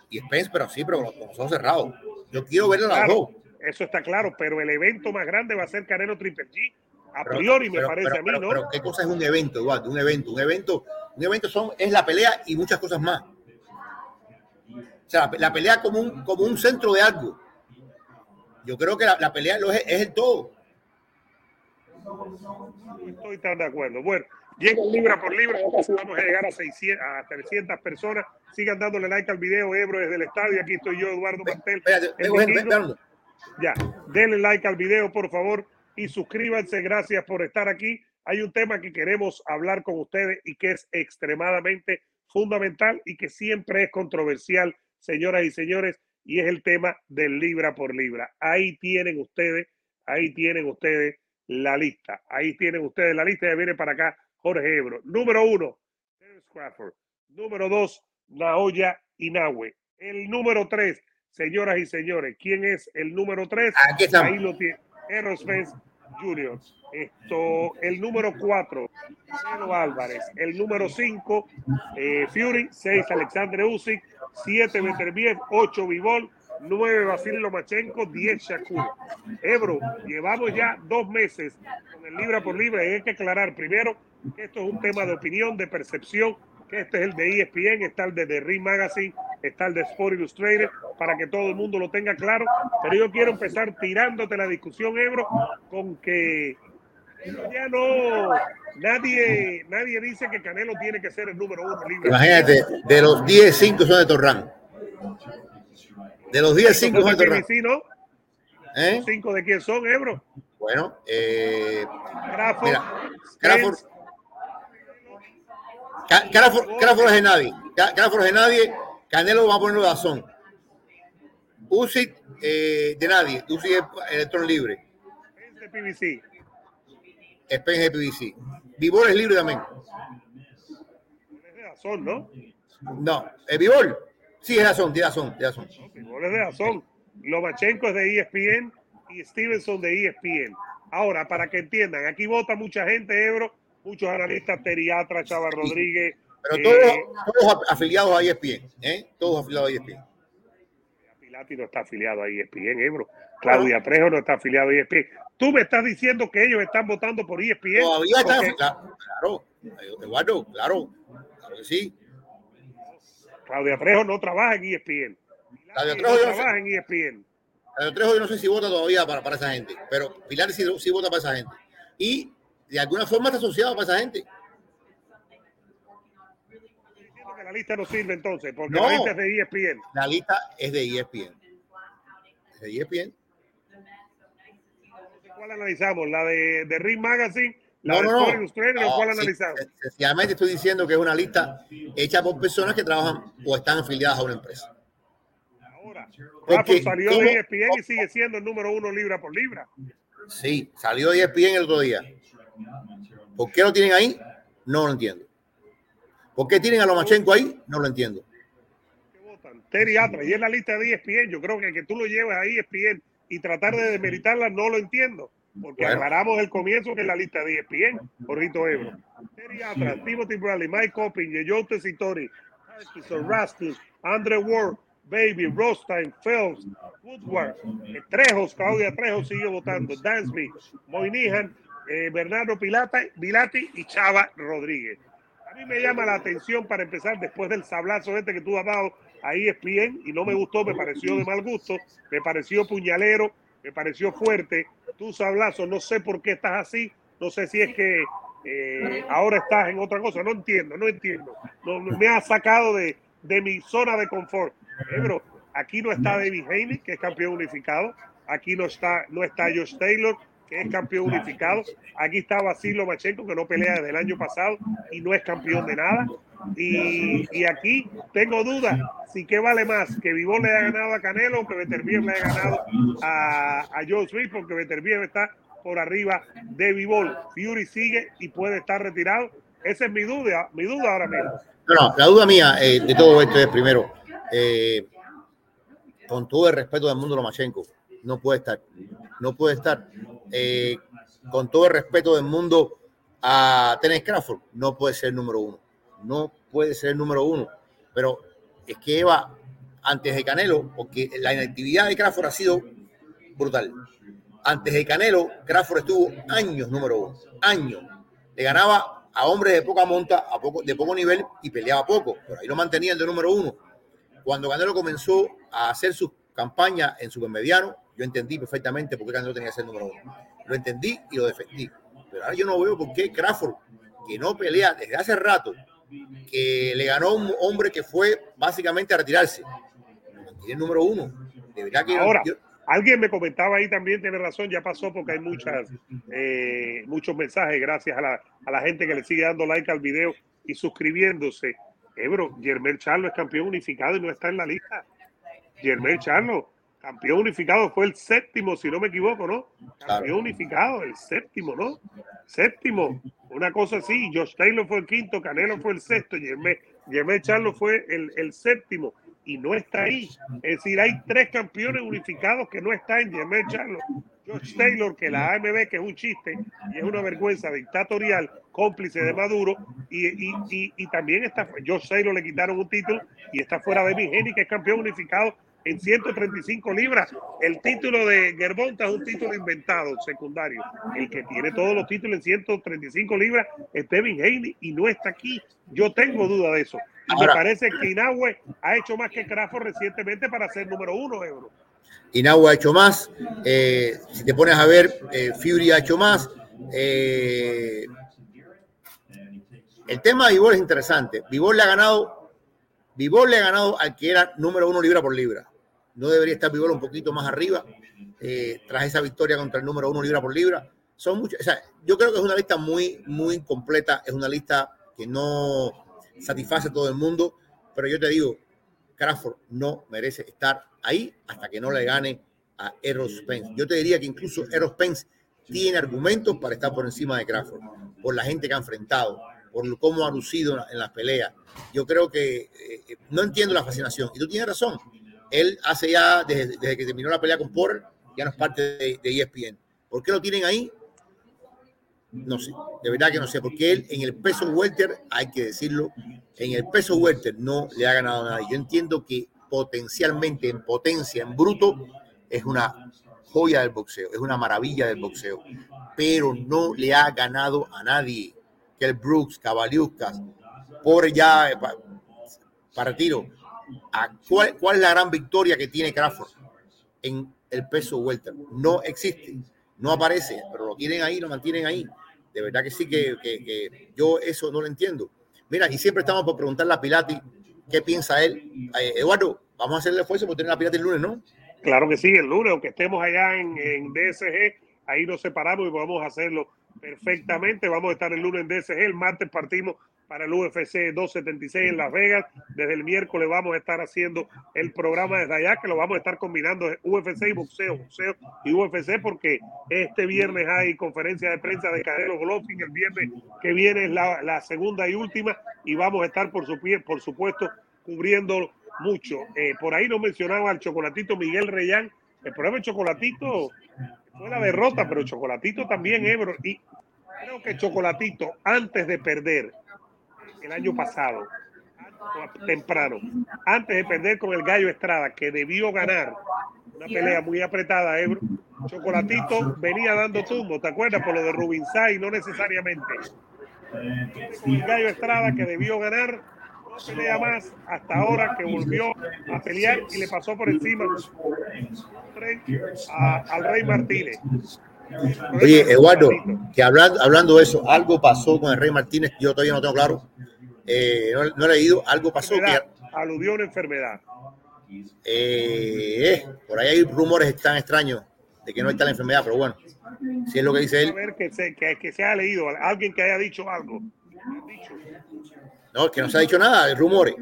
y Spence, pero sí, pero con los ojos cerrados. Yo quiero ver a las claro, dos. Eso está claro, pero el evento más grande va a ser Canelo Triple G. A priori pero, me parece pero, a mí, ¿no? Pero qué cosa es un evento, Eduardo, un evento, un evento, un evento son es la pelea y muchas cosas más. Sea, la, la pelea como un como un centro de algo. Yo creo que la, la pelea lo es, es, el todo. Estoy tan de acuerdo. Bueno, llega libra por libra, vamos a llegar a 600, a 300 personas. Sigan dándole like al video, Ebro desde el estadio. Aquí estoy yo, Eduardo Martel. Ya, denle like al video, por favor, y suscríbanse. Gracias por estar aquí. Hay un tema que queremos hablar con ustedes y que es extremadamente fundamental y que siempre es controversial, señoras y señores, y es el tema del libra por libra. Ahí tienen ustedes, ahí tienen ustedes la lista. Ahí tienen ustedes la lista. Ya viene para acá Jorge Ebro. Número uno, Terence Crawford. Número dos, Naoya Inoue. El número tres, señoras y señores, ¿quién es el número tres? Aquí está. Ahí lo tiene. Errol Jr. Esto, el número 4, Pedro Álvarez. El número 5, eh, Fury. 6, Alexander Usyk. 7, Beterbiev. 8, Vivol. 9, Basil Lomachenko. 10, Shakur. Ebro, llevamos ya dos meses con el libra por libra y hay que aclarar primero que esto es un tema de opinión, de percepción, este es el de ESPN, está el de The Ring Magazine, está el de Sport Illustrated, para que todo el mundo lo tenga claro. Pero yo quiero empezar tirándote la discusión, Ebro, con que ya no, nadie, nadie dice que Canelo tiene que ser el número uno libre. Imagínate, de los 10, 5 son de Torran. De los 10, 5 son de Torran. ¿no? ¿Eh? ¿Cinco de quién son, Ebro? Bueno, eh, Crawford, mira, Crawford, Crawford, es de nadie. Crawford es de nadie. Canelo va a ponerlo de azón. Usyk eh, de nadie. Usyk es electrón libre. Es de PBC. Spence de PBC. Vivol es libre también. Es de azón, ¿no? No, el Vivol. Sí, es de azón, de azón, de azón. No, Vivol es de azón. Lomachenko es de ESPN y Stevenson de ESPN. Ahora, para que entiendan, aquí vota mucha gente, Ebro, muchos analistas, Teriatra, Chava Rodríguez. Pero todos, eh, todos afiliados a ESPN, ¿eh? Todos afiliados a ESPN. Pilati no está afiliado a ESPN, Ebro. Claudia Trejo no está afiliado a ESPN. Tú me estás diciendo que ellos están votando por ESPN. Todavía porque... afiliados. Claro, Eduardo, claro, claro que sí. Claudia Trejo no trabaja en ESPN. Claudia no Trejo, no trabaja sé, en E ESPN. Claudia Trejo yo no sé si vota todavía para, para esa gente, pero Pilar sí, sí vota para esa gente. Y de alguna forma está asociado para esa gente. Que la lista no sirve entonces, porque No. la lista es de ESPN. La lista es de ESPN. Es de ESPN. ¿Cuál analizamos? ¿La de, de Ring Magazine? ¿La No, de no, no. No, cuál analizamos? sen- Sencillamente estoy diciendo que es una lista hecha por personas que trabajan o están afiliadas a una empresa. Ahora, Porque, salió ¿cómo? de ESPN y sigue siendo el número uno libra por libra. Sí, salió de ESPN el otro día. ¿Por qué lo tienen ahí? No lo entiendo. ¿Por qué tienen a Lomachenko ahí? No lo entiendo. Terry Atra, y es la lista de ESPN. Yo creo que que tú lo lleves a E ESPN y tratar de desmeritarla no lo entiendo. Porque Bueno. aclaramos el comienzo que es la lista de ESPN, Jorgito Ebro. Terry Atra, Timothy Bradley, Mike Coppin, Yeyote Sitori, Hutchinson, Raskin, Andre Ward, Baby, Rostein, Phelps, Woodward, Trejos, Claudia Trejos sigue votando, Dansby, Moynihan, eh, Bernardo Pilata, Vilati y Chava Rodríguez. A mí me llama la atención para empezar después del sablazo este que tú has dado a E ESPN y no me gustó, me pareció de mal gusto, me pareció puñalero, me pareció fuerte. Tu sablazo, no sé por qué estás así, no sé si es que eh, ahora estás en otra cosa, no entiendo, no entiendo. No, me ha sacado de, de mi zona de confort. Ebro, aquí no está David Haney, que es campeón unificado, aquí no está, no está Josh Taylor, que es campeón unificado, aquí está Basil Lomachenko, que no pelea desde el año pasado y no es campeón de nada. Y, aquí tengo dudas si qué vale más, que Vivol le haya ganado a Canelo o que Beterbiev le haya ganado a, a Joe Smith, porque Beterbiev está por arriba de Vivol. Fury sigue y puede estar retirado. Esa es mi duda, mi duda ahora mismo. No, la duda mía eh, de todo esto es primero, eh, con todo el respeto del mundo Lomachenko, no puede estar, no puede estar. Eh, con todo el respeto del mundo a Tennis Crawford, no puede ser el número uno, no puede ser el número uno. Pero es que Eva, antes de Canelo, porque la inactividad de Crawford ha sido brutal. Antes de Canelo, Crawford estuvo años número uno, años. Le ganaba a hombres de poca monta, a poco, de poco nivel y peleaba poco, pero ahí lo mantenían de número uno. Cuando Canelo comenzó a hacer su campaña en supermediano, yo entendí perfectamente por qué Canelo tenía que ser número uno. Lo entendí y lo defendí. Pero ahora yo no veo por qué Crawford, que no pelea desde hace rato, que le ganó a un hombre que fue básicamente a retirarse, el número uno. De verdad que ahora, Alguien me comentaba ahí también, tiene razón, ya pasó porque hay muchas, eh, muchos mensajes, gracias a la, a la, gente que le sigue dando like al video y suscribiéndose. Ebro, Germán Charlo es campeón unificado y no está en la lista. Germán Charlo, campeón unificado, fue el séptimo, si no me equivoco, ¿no? Campeón unificado, el séptimo, ¿no? Séptimo, una cosa así. Josh Taylor fue el quinto, Canelo fue el sexto, Germán, Germán Charlo fue el, el séptimo y no está ahí. Es decir, hay tres campeones unificados que no están en Jermaine Charlo. George Taylor, que la AMB, que es un chiste y es una vergüenza dictatorial, cómplice de Maduro, y, y, y, y también está, George Taylor le quitaron un título y está fuera de Migeni, que es campeón unificado en 135 libras. El título de Gerbonta es un título inventado, secundario. El que tiene todos los títulos en 135 libras es Devin Haney y no está aquí. Yo tengo duda de eso. Y me parece que Inahue ha hecho más que Crawford recientemente para ser número uno, Euro. Inahue ha hecho más. Eh, si te pones a ver, eh, Fury ha hecho más. Eh, el tema de Vivol es interesante. Vivol le ha ganado, Vivol le ha ganado al que era número uno libra por libra no debería estar Vivol un poquito más arriba eh, tras esa victoria contra el número uno libra por libra. Son muchos, o sea, yo creo que es una lista muy, muy incompleta, es una lista que no satisface a todo el mundo, pero yo te digo, Crawford no merece estar ahí hasta que no le gane a Errol Spence. Yo te diría que incluso Errol Spence tiene argumentos para estar por encima de Crawford, por la gente que ha enfrentado, por cómo ha lucido en las peleas. Yo creo que eh, no entiendo la fascinación. Y tú tienes razón él hace ya, desde, que terminó la pelea con Porter, ya no es parte de, ESPN. ¿Por qué lo tienen ahí? No sé, de verdad que no sé, porque él en el peso welter, hay que decirlo, en el peso welter no le ha ganado nada. Yo entiendo que potencialmente, en potencia, en bruto, es una joya del boxeo, es una maravilla del boxeo, pero no le ha ganado a nadie. Que el Brooks, Cavaliuskas, por ya eh, para, para retiro, cuál, es la gran victoria que tiene Crawford en el peso welter. No existe, no aparece, pero lo tienen ahí, lo mantienen ahí. De verdad que sí que, yo eso no lo entiendo. Mira, y siempre estamos por preguntarle a Pilati qué piensa él. Eh, Eduardo, vamos a hacerle esfuerzo por tener a Pilati el lunes, ¿no? Claro que sí, el lunes, aunque estemos allá en, en DSG, ahí nos separamos y podemos hacerlo perfectamente. Vamos a estar el lunes en DSG, el martes partimos para el UFC 276 en Las Vegas. Desde el miércoles vamos a estar haciendo el programa desde allá, que lo vamos a estar combinando UFC y boxeo, boxeo y UFC, porque este viernes hay conferencia de prensa de Canelo Golovkin, el viernes que viene es la, segunda y última, y vamos a estar, por, su, por supuesto, cubriendo mucho. Eh, por ahí nos mencionaba al chocolatito Miguel Reyán. El problema de Chocolatito fue la derrota, pero Chocolatito también, Ebro. Y creo que Chocolatito, antes de perder, el año pasado, temprano, antes de perder con el Gallo Estrada, que debió ganar una pelea muy apretada, Ebro. Chocolatito venía dando tumbo, ¿te acuerdas? Por lo de Rubinsay, no necesariamente. El Gallo Estrada, que debió ganar una pelea más hasta ahora, que volvió a pelear y le pasó por encima al Rey Martínez. Oye, Eduardo, que hablando, hablando de eso, algo pasó con el Rey Martínez, yo todavía no tengo claro eh, no, he leído, algo pasó que... Aludió a una enfermedad. Eh, por ahí hay rumores tan extraños de que no está la enfermedad, pero bueno, si es lo que dice él. A ver que se, que, que se haya leído, alguien que haya dicho algo. No, que no se ha dicho nada, hay rumores.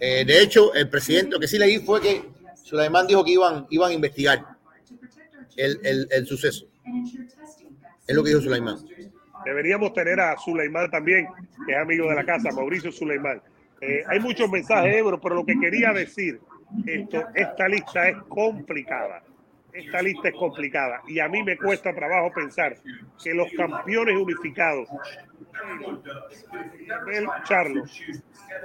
Eh, de hecho, el presidente, lo que sí leí fue que Sulaimán dijo que iban, iban a investigar el, el, el suceso. Es lo que dijo Sulaimán. Deberíamos tener a Sulaimán también, que es amigo de la casa, Mauricio Sulaimán. Eh, hay muchos mensajes, Ebro, pero lo que quería decir, esto, esta lista es complicada. Esta lista es complicada y a mí me cuesta trabajo pensar que los campeones unificados, el Charlos,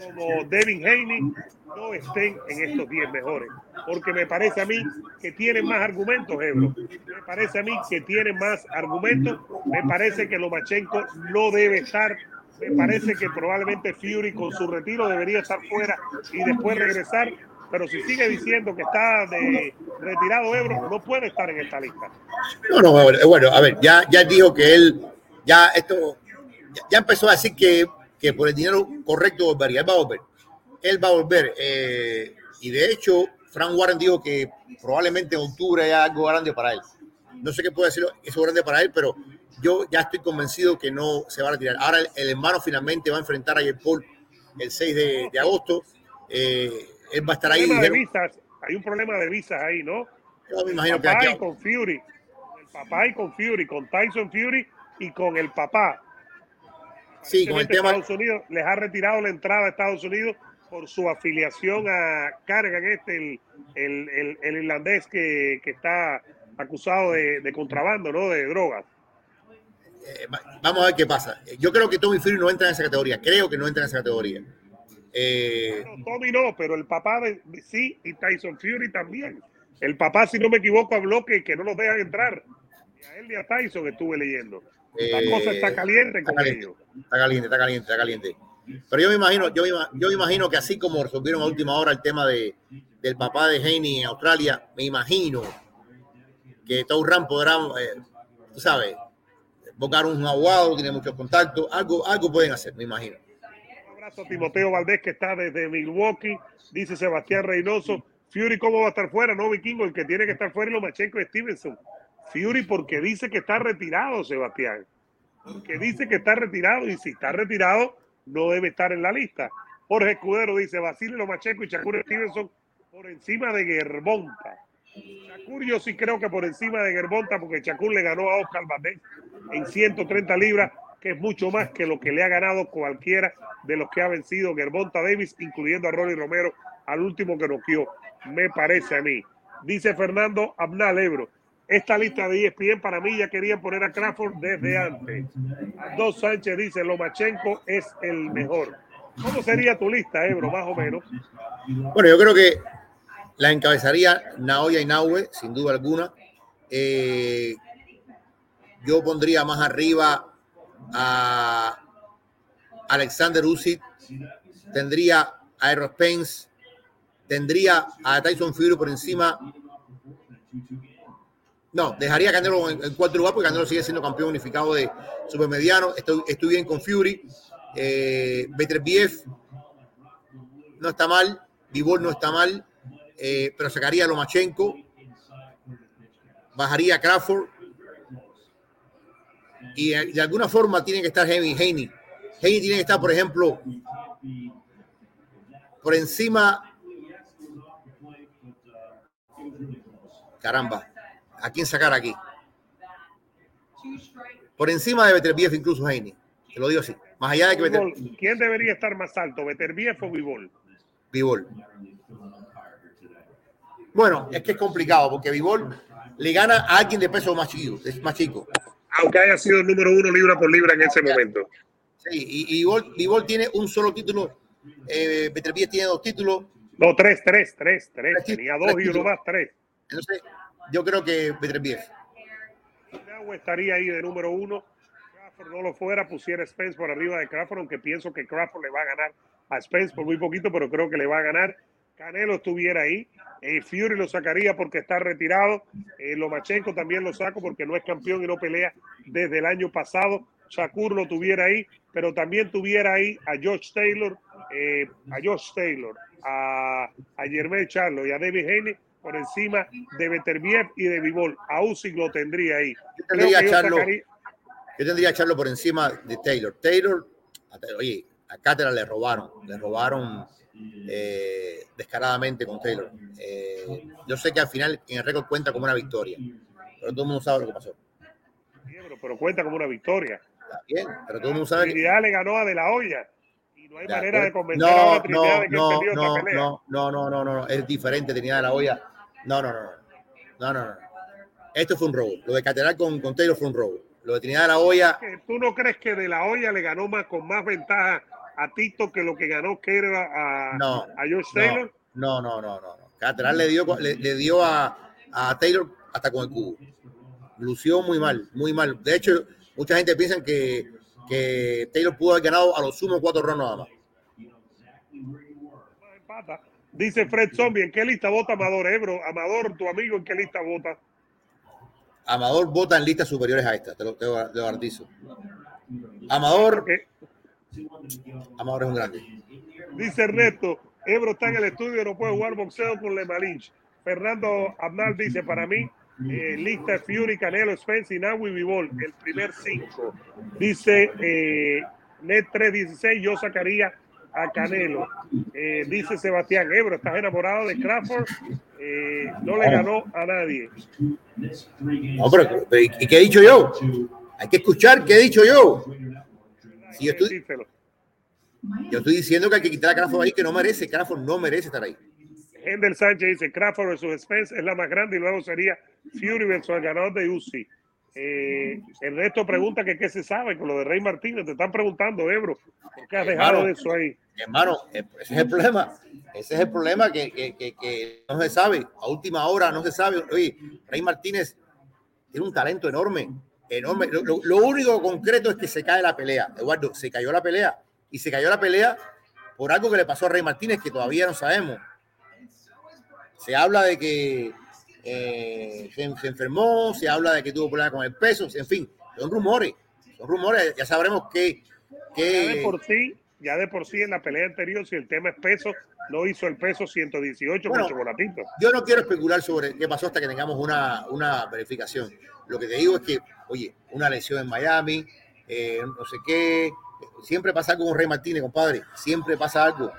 como Devin Haney, no estén en estos 10 mejores. Porque me parece a mí que tienen más argumentos, Ebro. Me parece a mí que tienen más argumentos. Me parece que Lomachenko no debe estar me parece que probablemente Fury con su retiro debería estar fuera y después regresar. Pero si sigue diciendo que está de retirado Ebro, no puede estar en esta lista. No, no, bueno, a ver, ya, ya dijo que él, ya esto, ya, empezó a decir que, que, por el dinero correcto volvería. Él va a volver. Él va a volver. Eh, y de hecho, Frank Warren dijo que probablemente en octubre haya algo grande para él. No sé qué puede decir eso grande para él, pero yo ya estoy convencido que no se va a retirar. Ahora el, hermano finalmente va a enfrentar a Paul el 6 de, de agosto. Eh, él va a estar ahí. Hay un problema de visas ahí, ¿no? Yo me imagino el papá que y con Fury. El papá y con Fury, con Tyson Fury y con el papá. Sí, con el tema. Estados Unidos les ha retirado la entrada a Estados Unidos por su afiliación a Cargan, este, el, el, el, el irlandés que, que, está acusado de, de contrabando, ¿no? De drogas. Eh, vamos a ver qué pasa. Yo creo que Tommy Fury no entra en esa categoría. Creo que no entra en esa categoría. Eh, Tommy no, pero el papá de sí y Tyson Fury también. El papá, si no me equivoco, habló que, que no los dejan entrar. Y a él y a Tyson estuve leyendo. La eh, cosa está caliente está con caliente, ellos. Está caliente, está caliente, está caliente. Pero yo me imagino, yo, yo me imagino que así como resolvieron a última hora el tema de, del papá de Haney en Australia, me imagino que Tau Ram podrá, eh, tú sabes, buscar un aguado, tiene muchos contactos, algo, algo pueden hacer, me imagino. Timoteo Valdés que está desde Milwaukee, dice Sebastián Reynoso. Fury, ¿cómo va a estar fuera? No, Vikingo, el que tiene que estar fuera es Lomachenko y Stevenson. Fury porque dice que está retirado, Sebastián. Porque dice que está retirado y si está retirado, no debe estar en la lista. Jorge Escudero dice Basile Lomachenko y Shakur Stevenson por encima de Gerbonta. Shakur yo sí creo que por encima de Gerbonta porque Shakur le ganó a Oscar Valdés en 130 libras, que es mucho más que lo que le ha ganado cualquiera de los que ha vencido Gervonta Davis, incluyendo a Ronnie Romero, al último que noqueó, me parece a mí. Dice Fernando Abnal Ebro, esta lista de ESPN para mí ya querían poner a Crawford desde antes. Dos Sánchez dice, Lomachenko es el mejor. ¿Cómo sería tu lista, Ebro, más o menos? Bueno, yo creo que la encabezaría Naoya Inoue, sin duda alguna. Eh, yo pondría más arriba a Alexander Usyk, tendría a Aero Spence, tendría a Tyson Fury por encima. No, dejaría a Canelo en, cuarto lugar porque Canelo sigue siendo campeón unificado de supermediano. Estoy, estoy bien con Fury. Eh, BF no está mal. Vivol no está mal. Eh, pero sacaría a Lomachenko. Bajaría a Crawford y eh, de alguna forma tiene que estar Haney. Haney. tiene que estar, por ejemplo, por encima. Caramba, ¿a quién sacar aquí? Por encima de Beterbiev, incluso Haney. Te lo digo así. Más allá de que Beter... ¿Quién debería estar más alto, Beterbiev o Vivol? Vivol. Bueno, es que es complicado porque Vivol le gana a alguien de peso más chico. Más chico aunque haya sido el número uno libra por libra en ese momento. Sí, y, y tiene un solo título, eh, tiene dos títulos. No, tres, tres, tres, tres. Tenía dos y uno más, tres. Entonces, yo creo que Beterbiev. estaría ahí de número uno. Crawford no lo fuera, pusiera Spence por arriba de Crawford, aunque pienso que Crawford le va a ganar a Spence por muy poquito, pero creo que le va a ganar. Canelo estuviera ahí. Eh, Fury lo sacaría porque está retirado. Eh, Lomachenko también lo saco porque no es campeón y no pelea desde el año pasado. Shakur lo tuviera ahí, pero también tuviera ahí a George Taylor, eh, a Josh Taylor, a, a Charlo y a David Haney por encima de Beterbiev y de Vivol. A Usyk lo tendría ahí. Yo tendría, a Charlo, yo tendría a Charlo por encima de Taylor. Taylor Oye, a Caterham le robaron, le robaron eh, descaradamente con Taylor. Eh, yo sé que al final en el récord cuenta como una victoria, pero todo el mundo sabe lo que pasó. Pero cuenta como una victoria. bien, pero todo el mundo sabe. Trinidad le ganó a De La Hoya y no hay manera de convencer no, a Trinidad no, de que no, perdió no, esta pelea. No, no, no, no, no, es diferente Trinidad de La Hoya. No, no, no, no, no, no. Esto fue un robo. Lo de Caterham con, con Taylor fue un robo. Lo de Trinidad de La Hoya. ¿Tú no crees que De La Hoya le ganó más con más ventaja a Tito que lo que ganó Kerr a, no, a George Taylor? No, no, no, no. no. Le dio, le, le dio a, a, Taylor hasta con el cubo. Lució muy mal, muy mal. De hecho, mucha gente piensa que, que Taylor pudo haber ganado a los sumos cuatro rounds nada más. Dice Fred Zombie, ¿en qué lista vota Amador Ebro? Amador, tu amigo, ¿en qué lista vota? Amador vota en listas superiores a esta, te lo, te lo garantizo. Amador. Amador es un grande. Dice Ernesto, Ebro está en el estudio, no puede jugar boxeo con Le Malinch. Fernando Abnal dice, para mí, eh, lista Fury, Canelo, Spence y Naui Vivol, el primer cinco. Dice eh, Net 316, yo sacaría a Canelo. Eh, dice Sebastián Ebro, estás enamorado de Crawford, eh, no le ganó a nadie. No, pero, ¿y qué he dicho yo? Hay que escuchar qué he dicho yo. Si yo, estoy, yo estoy diciendo que hay que quitar a Crawford ahí, que no merece. Crawford no merece estar ahí. Hendel Sánchez dice Crawford versus Spence es la más grande y luego sería Fury versus el ganador de UC. Eh, el resto pregunta que qué se sabe con lo de Rey Martínez. Te están preguntando, Ebro, ¿por qué has dejado eso ahí? Hermano, ese es el problema. Ese es el problema que, que, que, que, no se sabe. A última hora no se sabe. Oye, Rey Martínez tiene un talento enorme. Enorme. Lo, lo, único concreto es que se cae la pelea. Eduardo, se cayó la pelea. Y se cayó la pelea por algo que le pasó a Rey Martínez que todavía no sabemos. Se habla de que eh, se, se, enfermó, se habla de que tuvo problemas con el peso, en fin, son rumores, son rumores, ya sabremos que... que... Ya de por sí, ya de por sí en la pelea anterior, si el tema es peso, no hizo el peso 118 bueno, con chocolatito. Yo no quiero especular sobre qué pasó hasta que tengamos una, una verificación. Lo que te digo es que, oye, una lesión en Miami, eh, no sé qué, siempre pasa algo con Rey Martínez, compadre, siempre pasa algo.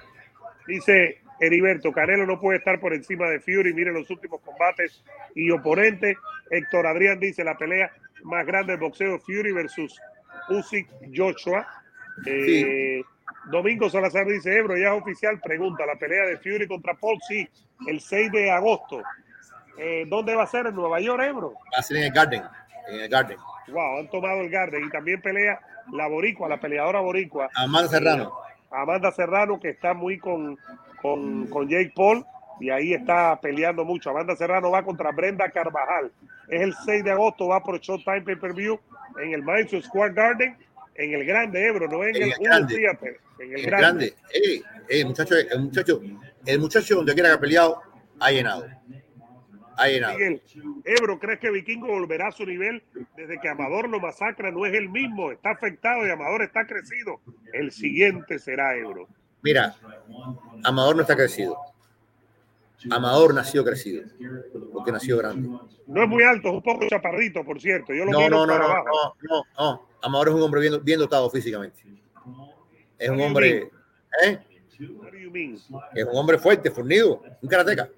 Dice Heriberto, Canelo no puede estar por encima de Fury. Miren los últimos combates y oponentes. Héctor Adrián dice la pelea más grande del boxeo Fury versus Usyk Joshua. Eh, sí. Domingo Salazar dice, Ebro, ya es oficial. Pregunta, la pelea de Fury contra Paul, sí, el 6 de agosto. Eh, ¿Dónde va a ser? ¿En Nueva York, Ebro? Va a ser en el Garden. En el Garden. Wow, han tomado el Garden. Y también pelea la boricua, la peleadora boricua. Amanda Serrano. Amanda Serrano, que está muy con, con, con, Jake Paul y ahí está peleando mucho. Amanda Serrano va contra Brenda Carvajal. Es el 6 de agosto, va por Showtime Pay Per View en el Madison Square Garden, en el Grande Ebro, no en, en el, el grande. En el, el Grande. grande. Hey, hey, muchacho, el muchacho, el muchacho donde quiera que ha peleado ha llenado. Ha llenado. Miguel, Ebro, ¿crees que Vikingo volverá a su nivel desde que Amador lo masacra? No es el mismo, está afectado y Amador está crecido. El siguiente será Ebro. Mira, Amador no está crecido. Amador nació crecido, porque nació grande. No es muy alto, es un poco chaparrito, por cierto. Yo lo no, no, no, no, no, no, no, Amador es un hombre bien, bien dotado físicamente. Es un hombre. ¿eh? Es un hombre fuerte, fornido, un karateca.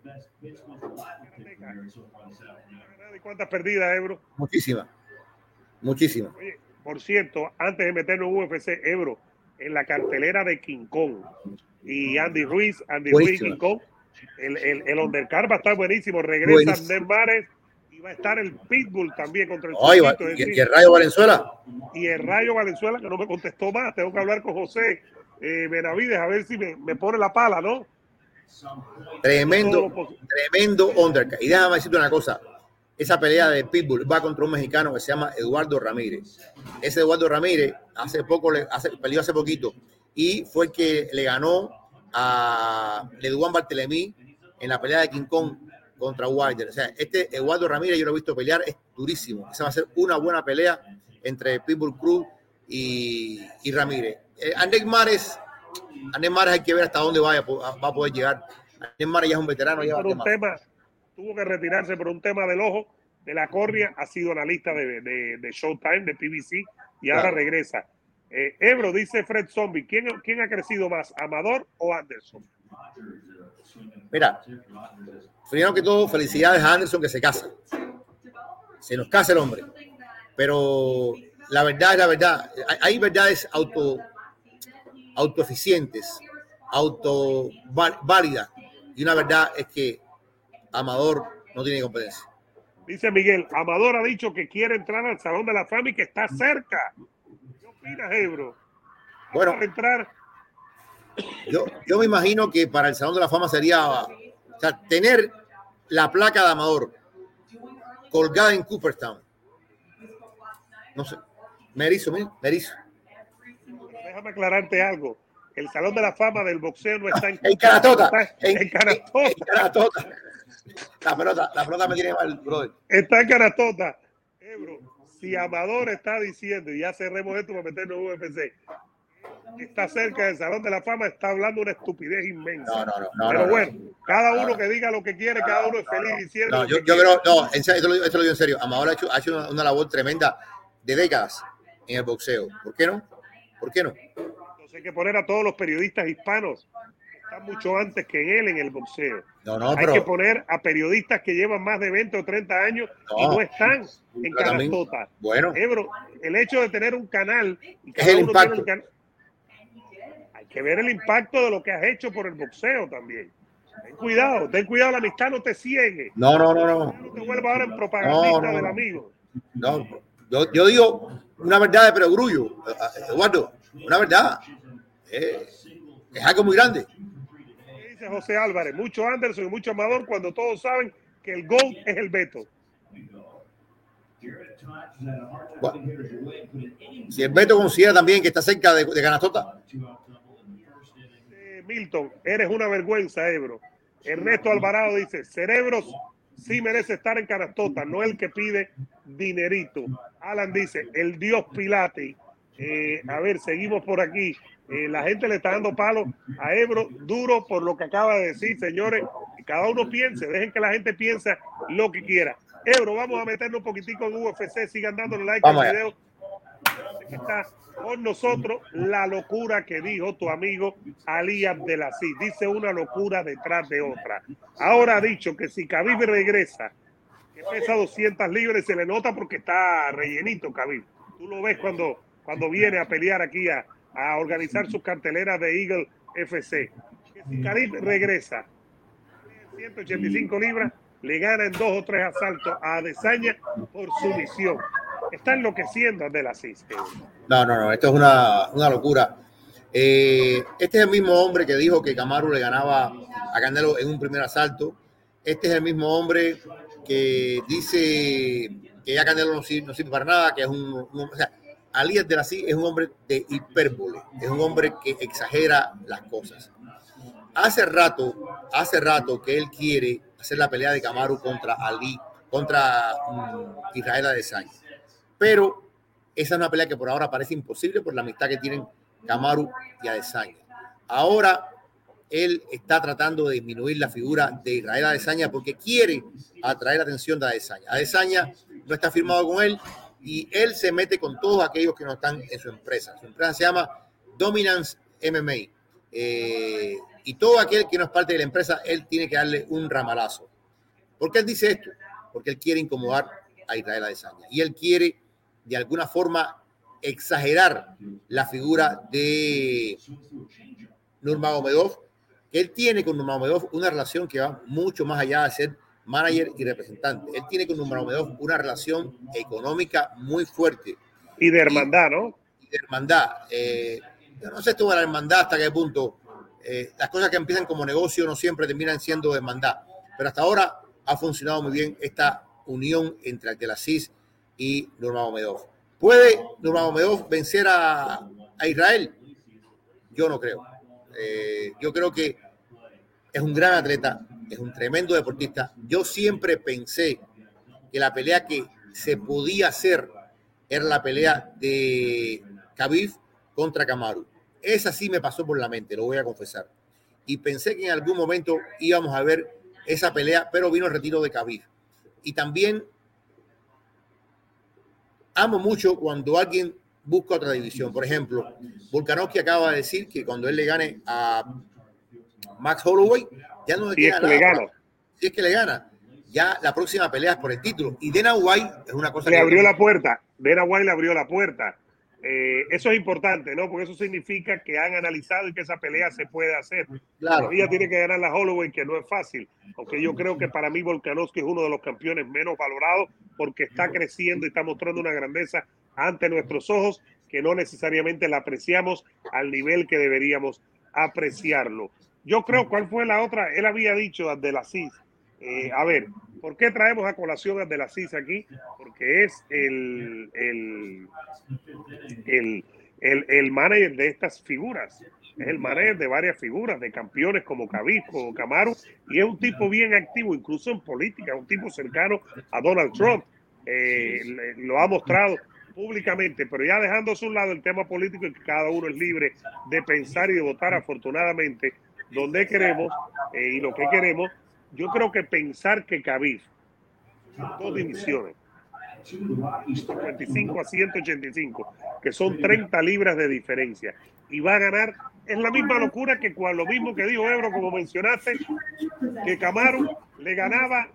¿Cuántas perdidas, Ebro? Muchísimas. Muchísimas. Oye, por cierto, antes de meternos en UFC, Ebro, en la cartelera de King Kong y Andy Ruiz, Andy Ruiz King Kong, el, el, el undercard va a estar buenísimo, regresa Andrés Mares y va a estar el Pitbull también contra el Ay, chiquito, y, y, el Rayo Valenzuela. Y el Rayo Valenzuela, que no me contestó más, tengo que hablar con José eh, Benavides a ver si me, me pone la pala, ¿no? Tremendo, tremendo undercard. Y déjame decirte una cosa, esa pelea de Pitbull va contra un mexicano que se llama Eduardo Ramírez. Ese Eduardo Ramírez hace poco, le, hace, peleó hace poquito y fue el que le ganó a Eduardo Bartelemí en la pelea de King Kong contra Wilder. O sea, este Eduardo Ramírez yo lo he visto pelear, es durísimo. Esa va a ser una buena pelea entre Pitbull Cruz y, y Ramírez. Eh, Andrés Mares, Andrés Mares hay que ver hasta dónde vaya, va a poder llegar. Mares ya es un veterano. Ya por un tema, tuvo que retirarse por un tema del ojo de la corria, ha sido analista de, de, de Showtime, de PBC, y ahora regresa. Eh, Ebro dice Fred Zombie, ¿quién, ¿quién ha crecido más, Amador o Anderson? Mira, primero que todo, felicidades a Anderson que se casa. Se nos casa el hombre. Pero la verdad la verdad. Hay, verdades auto, autoeficientes, auto válidas. Y una verdad es que Amador no tiene competencia. Dice Miguel, Amador ha dicho que quiere entrar al Salón de la Fama y que está cerca. ¿Qué opinas, Ebro? Bueno, entrar. Yo, yo me imagino que para el Salón de la Fama sería, o sea, tener la placa de Amador colgada en Cooperstown. No sé, me erizo, me Déjame aclararte algo. El Salón de la Fama del boxeo no está en, en Caratota. En, en, Caratota. La pelota, la pelota me tiene mal, brother. Está en Caratota. Ebro, si Amador está diciendo, y ya cerremos esto para meternos en UFC, está cerca del Salón de la Fama, está hablando una estupidez inmensa. No, no, no. Pero bueno, cada uno que diga lo que quiere, cada uno es feliz diciendo. No, yo, yo creo, no, esto lo, esto lo digo en serio. Amador ha hecho, ha hecho una, labor tremenda de décadas en el boxeo. ¿Por qué no? ¿Por qué no? Entonces hay que poner a todos los periodistas hispanos que están mucho antes que él en el boxeo. No, no, hay que poner a periodistas que llevan más de 20 o 30 años y no están en Canastota. Bueno. Ebro, el hecho de tener un canal. es el impacto que ver el impacto de lo que has hecho por el boxeo también. Ten cuidado, ten cuidado, la amistad no te ciegue. No, no, no, no. No te vuelvas ahora en propagandista del amigo. No, yo, yo, digo una verdad de perogrullo, Eduardo, una verdad. es algo muy grande. Dice José Álvarez, mucho Anderson y mucho Amador cuando todos saben que el GOAT es el Beto. si el Beto considera también que está cerca de, de Canastota. Milton, eres una vergüenza, Ebro. Ernesto Alvarado dice, Cerebros sí merece estar en Canastota, no el que pide dinerito. Alan dice, el dios Pilate. Eh, a ver, seguimos por aquí. Eh, la gente le está dando palo a Ebro duro por lo que acaba de decir, señores. Cada uno piense, dejen que la gente piense lo que quiera. Ebro, vamos a meternos un poquitico en UFC, sigan dándole like al video está con nosotros la locura que dijo tu amigo Ali Abdelaziz. Dice una locura detrás de otra. Ahora ha dicho que si Khabib regresa, que pesa 200 libras, se le nota porque está rellenito Khabib. Tú lo ves cuando, cuando viene a pelear aquí a, a organizar sus carteleras de Eagle FC. Que si Khabib regresa, 185 libras, le gana en dos o tres asaltos a Adesanya por su misión está enloqueciendo de la CIS. No, no, no, esto es una, una locura. Eh, este es el mismo hombre que dijo que Camaro le ganaba a Canelo en un primer asalto. Este es el mismo hombre que dice que ya Canelo no sirve, para nada, que es un, o sea, la CIS es un hombre de hipérbole, es un hombre que exagera las cosas. Hace rato, hace rato que él quiere hacer la pelea de Camaro contra Ali, contra um, Israel Adesanya pero esa es una pelea que por ahora parece imposible por la amistad que tienen Kamaru y Adesanya. Ahora él está tratando de disminuir la figura de Israel Adesanya porque quiere atraer la atención de Adesanya. Adesanya no está firmado con él y él se mete con todos aquellos que no están en su empresa. Su empresa se llama Dominance MMA. Eh, y todo aquel que no es parte de la empresa, él tiene que darle un ramalazo. ¿Por qué él dice esto? Porque él quiere incomodar a Israel Adesanya. Y él quiere de alguna forma exagerar la figura de Nurmagomedov, que él tiene con Nurmagomedov una relación que va mucho más allá de ser manager y representante. Él tiene con Nurmagomedov una relación económica muy fuerte. Y de hermandad, ¿no? Y de hermandad. Eh, yo no sé esto de la hermandad hasta qué punto. Eh, las cosas que empiezan como negocio no siempre terminan siendo de hermandad. Pero hasta ahora ha funcionado muy bien esta unión entre Abdelaziz y Nurmagomedov. ¿Puede Nurmagomedov vencer a, a Israel? Yo no creo. Eh, yo creo que es un gran atleta, es un tremendo deportista. Yo siempre pensé que la pelea que se podía hacer era la pelea de Khabib contra Kamaru. Esa sí me pasó por la mente, lo voy a confesar. Y pensé que en algún momento íbamos a ver esa pelea, pero vino el retiro de Khabib. Y también amo mucho cuando alguien busca otra división. Por ejemplo, Volkanovski acaba de decir que cuando él le gane a Max Holloway, ya no le queda nada. Le Si es que le gana, ya la próxima pelea es por el título. Y Dana White es una cosa le abrió la puerta. Dana White le abrió la puerta. Eh, eso es importante, ¿no? Porque eso significa que han analizado y que esa pelea se puede hacer. Claro. Todavía tiene que ganar la Holloway, que no es fácil. Aunque yo creo que para mí Volkanovski es uno de los campeones menos valorados porque está creciendo y está mostrando una grandeza ante nuestros ojos que no necesariamente la apreciamos al nivel que deberíamos apreciarlo. Yo creo, ¿cuál fue la otra? Él había dicho de la CIS. Eh, a ver, ¿por qué traemos a colación a de la CIS aquí? Porque es el, el, el, el, el manager de estas figuras. Es el manager de varias figuras, de campeones como Cabisco o Camaro, y es un tipo bien activo, incluso en política, un tipo cercano a Donald Trump. Eh, lo ha mostrado públicamente, pero ya dejando a su lado el tema político y que cada uno es libre de pensar y de votar afortunadamente donde queremos eh, y lo que queremos, yo creo que pensar que Khabib, dos divisiones, 55 a 185, que son 30 libras de diferencia, y va a ganar, es la misma locura que cuando lo mismo que dijo Ebro, como mencionaste, que Camaro le ganaba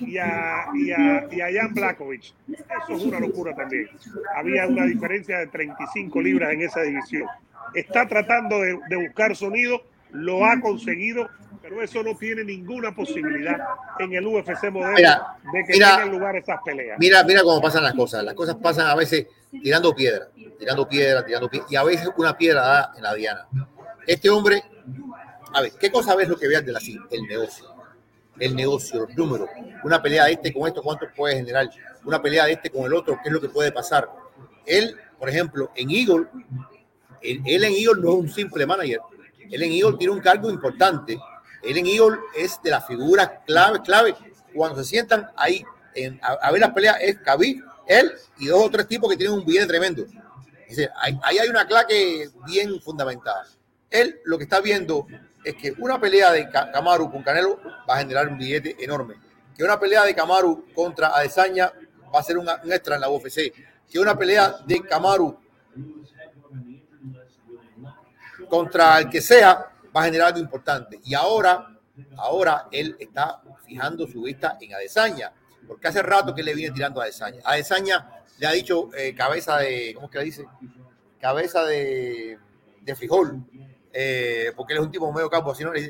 y a, y, a, y a Jan Blakovic. Eso es una locura también. Había una diferencia de 35 libras en esa división. Está tratando de, de buscar sonido, lo ha conseguido, pero eso no tiene ninguna posibilidad en el UFC moderno de que tengan lugar esas peleas. Mira, mira cómo pasan las cosas. Las cosas pasan a veces tirando piedra, tirando piedra, tirando piedra, y a veces una piedra da en la diana. Este hombre, a ver, ¿qué cosa ves lo que veas de la El negocio el negocio, los números. Una pelea de este con esto, ¿cuánto puede generar? Una pelea de este con el otro, ¿qué es lo que puede pasar? Él, por ejemplo, en Eagle, él, en Eagle no es un simple manager. Él en Eagle tiene un cargo importante. Él en Eagle es de las figuras clave, clave. Cuando se sientan ahí en, a, ver las peleas, es Khabib, él y dos o tres tipos que tienen un billete tremendo. Dice, ahí, hay una clave bien fundamentada. Él lo que está viendo es que una pelea de Camaru con Canelo va a generar un billete enorme. Que una pelea de Camaru contra Adesanya va a ser un extra en la UFC. Que una pelea de Camaru contra el que sea va a generar algo importante. Y ahora, ahora él está fijando su vista en Adesanya, porque hace rato que le viene tirando a Adesanya. Adesanya le ha dicho eh, cabeza de, ¿cómo es que le dice? Cabeza de, de frijol eh, porque él es un tipo medio campo, así no le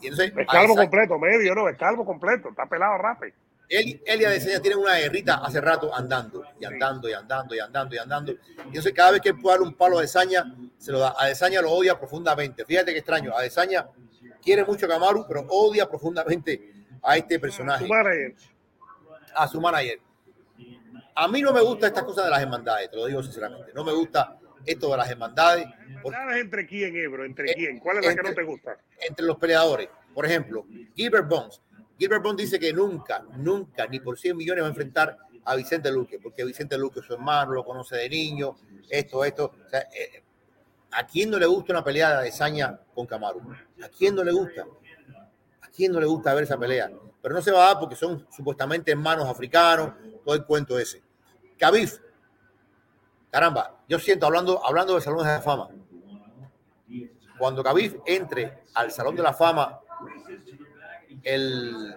y entonces, Es calvo completo, medio, no, es calvo completo, está pelado rápido. Él, él y Adesanya tienen una guerrita hace rato andando, y andando, y andando, y andando, y andando. Y entonces cada vez que él puede dar un palo a Adesanya, se lo da. Adesanya lo odia profundamente. Fíjate que extraño, Adesanya quiere mucho a Kamaru, pero odia profundamente a este personaje. A su manager. A su manager. A mí no me gusta estas cosas de las hermandades, te lo digo sinceramente. No me gusta esto de las hermandades. ¿Hermandades entre quién, Ebro? ¿Entre quién? ¿Cuál es la que no te gusta? Entre los peleadores. Por ejemplo, Gilbert Bones. Gilbert Bones dice que nunca, nunca, ni por 100 millones va a enfrentar a Vicente Luque, porque Vicente Luque es su hermano, lo conoce de niño, esto, esto. Eh, ¿A quién no le gusta una pelea de Saña con Camaro? ¿A quién no le gusta? ¿A quién no le gusta ver esa pelea? Pero no se va a dar porque son supuestamente hermanos africanos, todo el cuento ese. Khabib caramba, yo siento, hablando, hablando Salón de la Fama, cuando Khabib entre al Salón de la Fama el,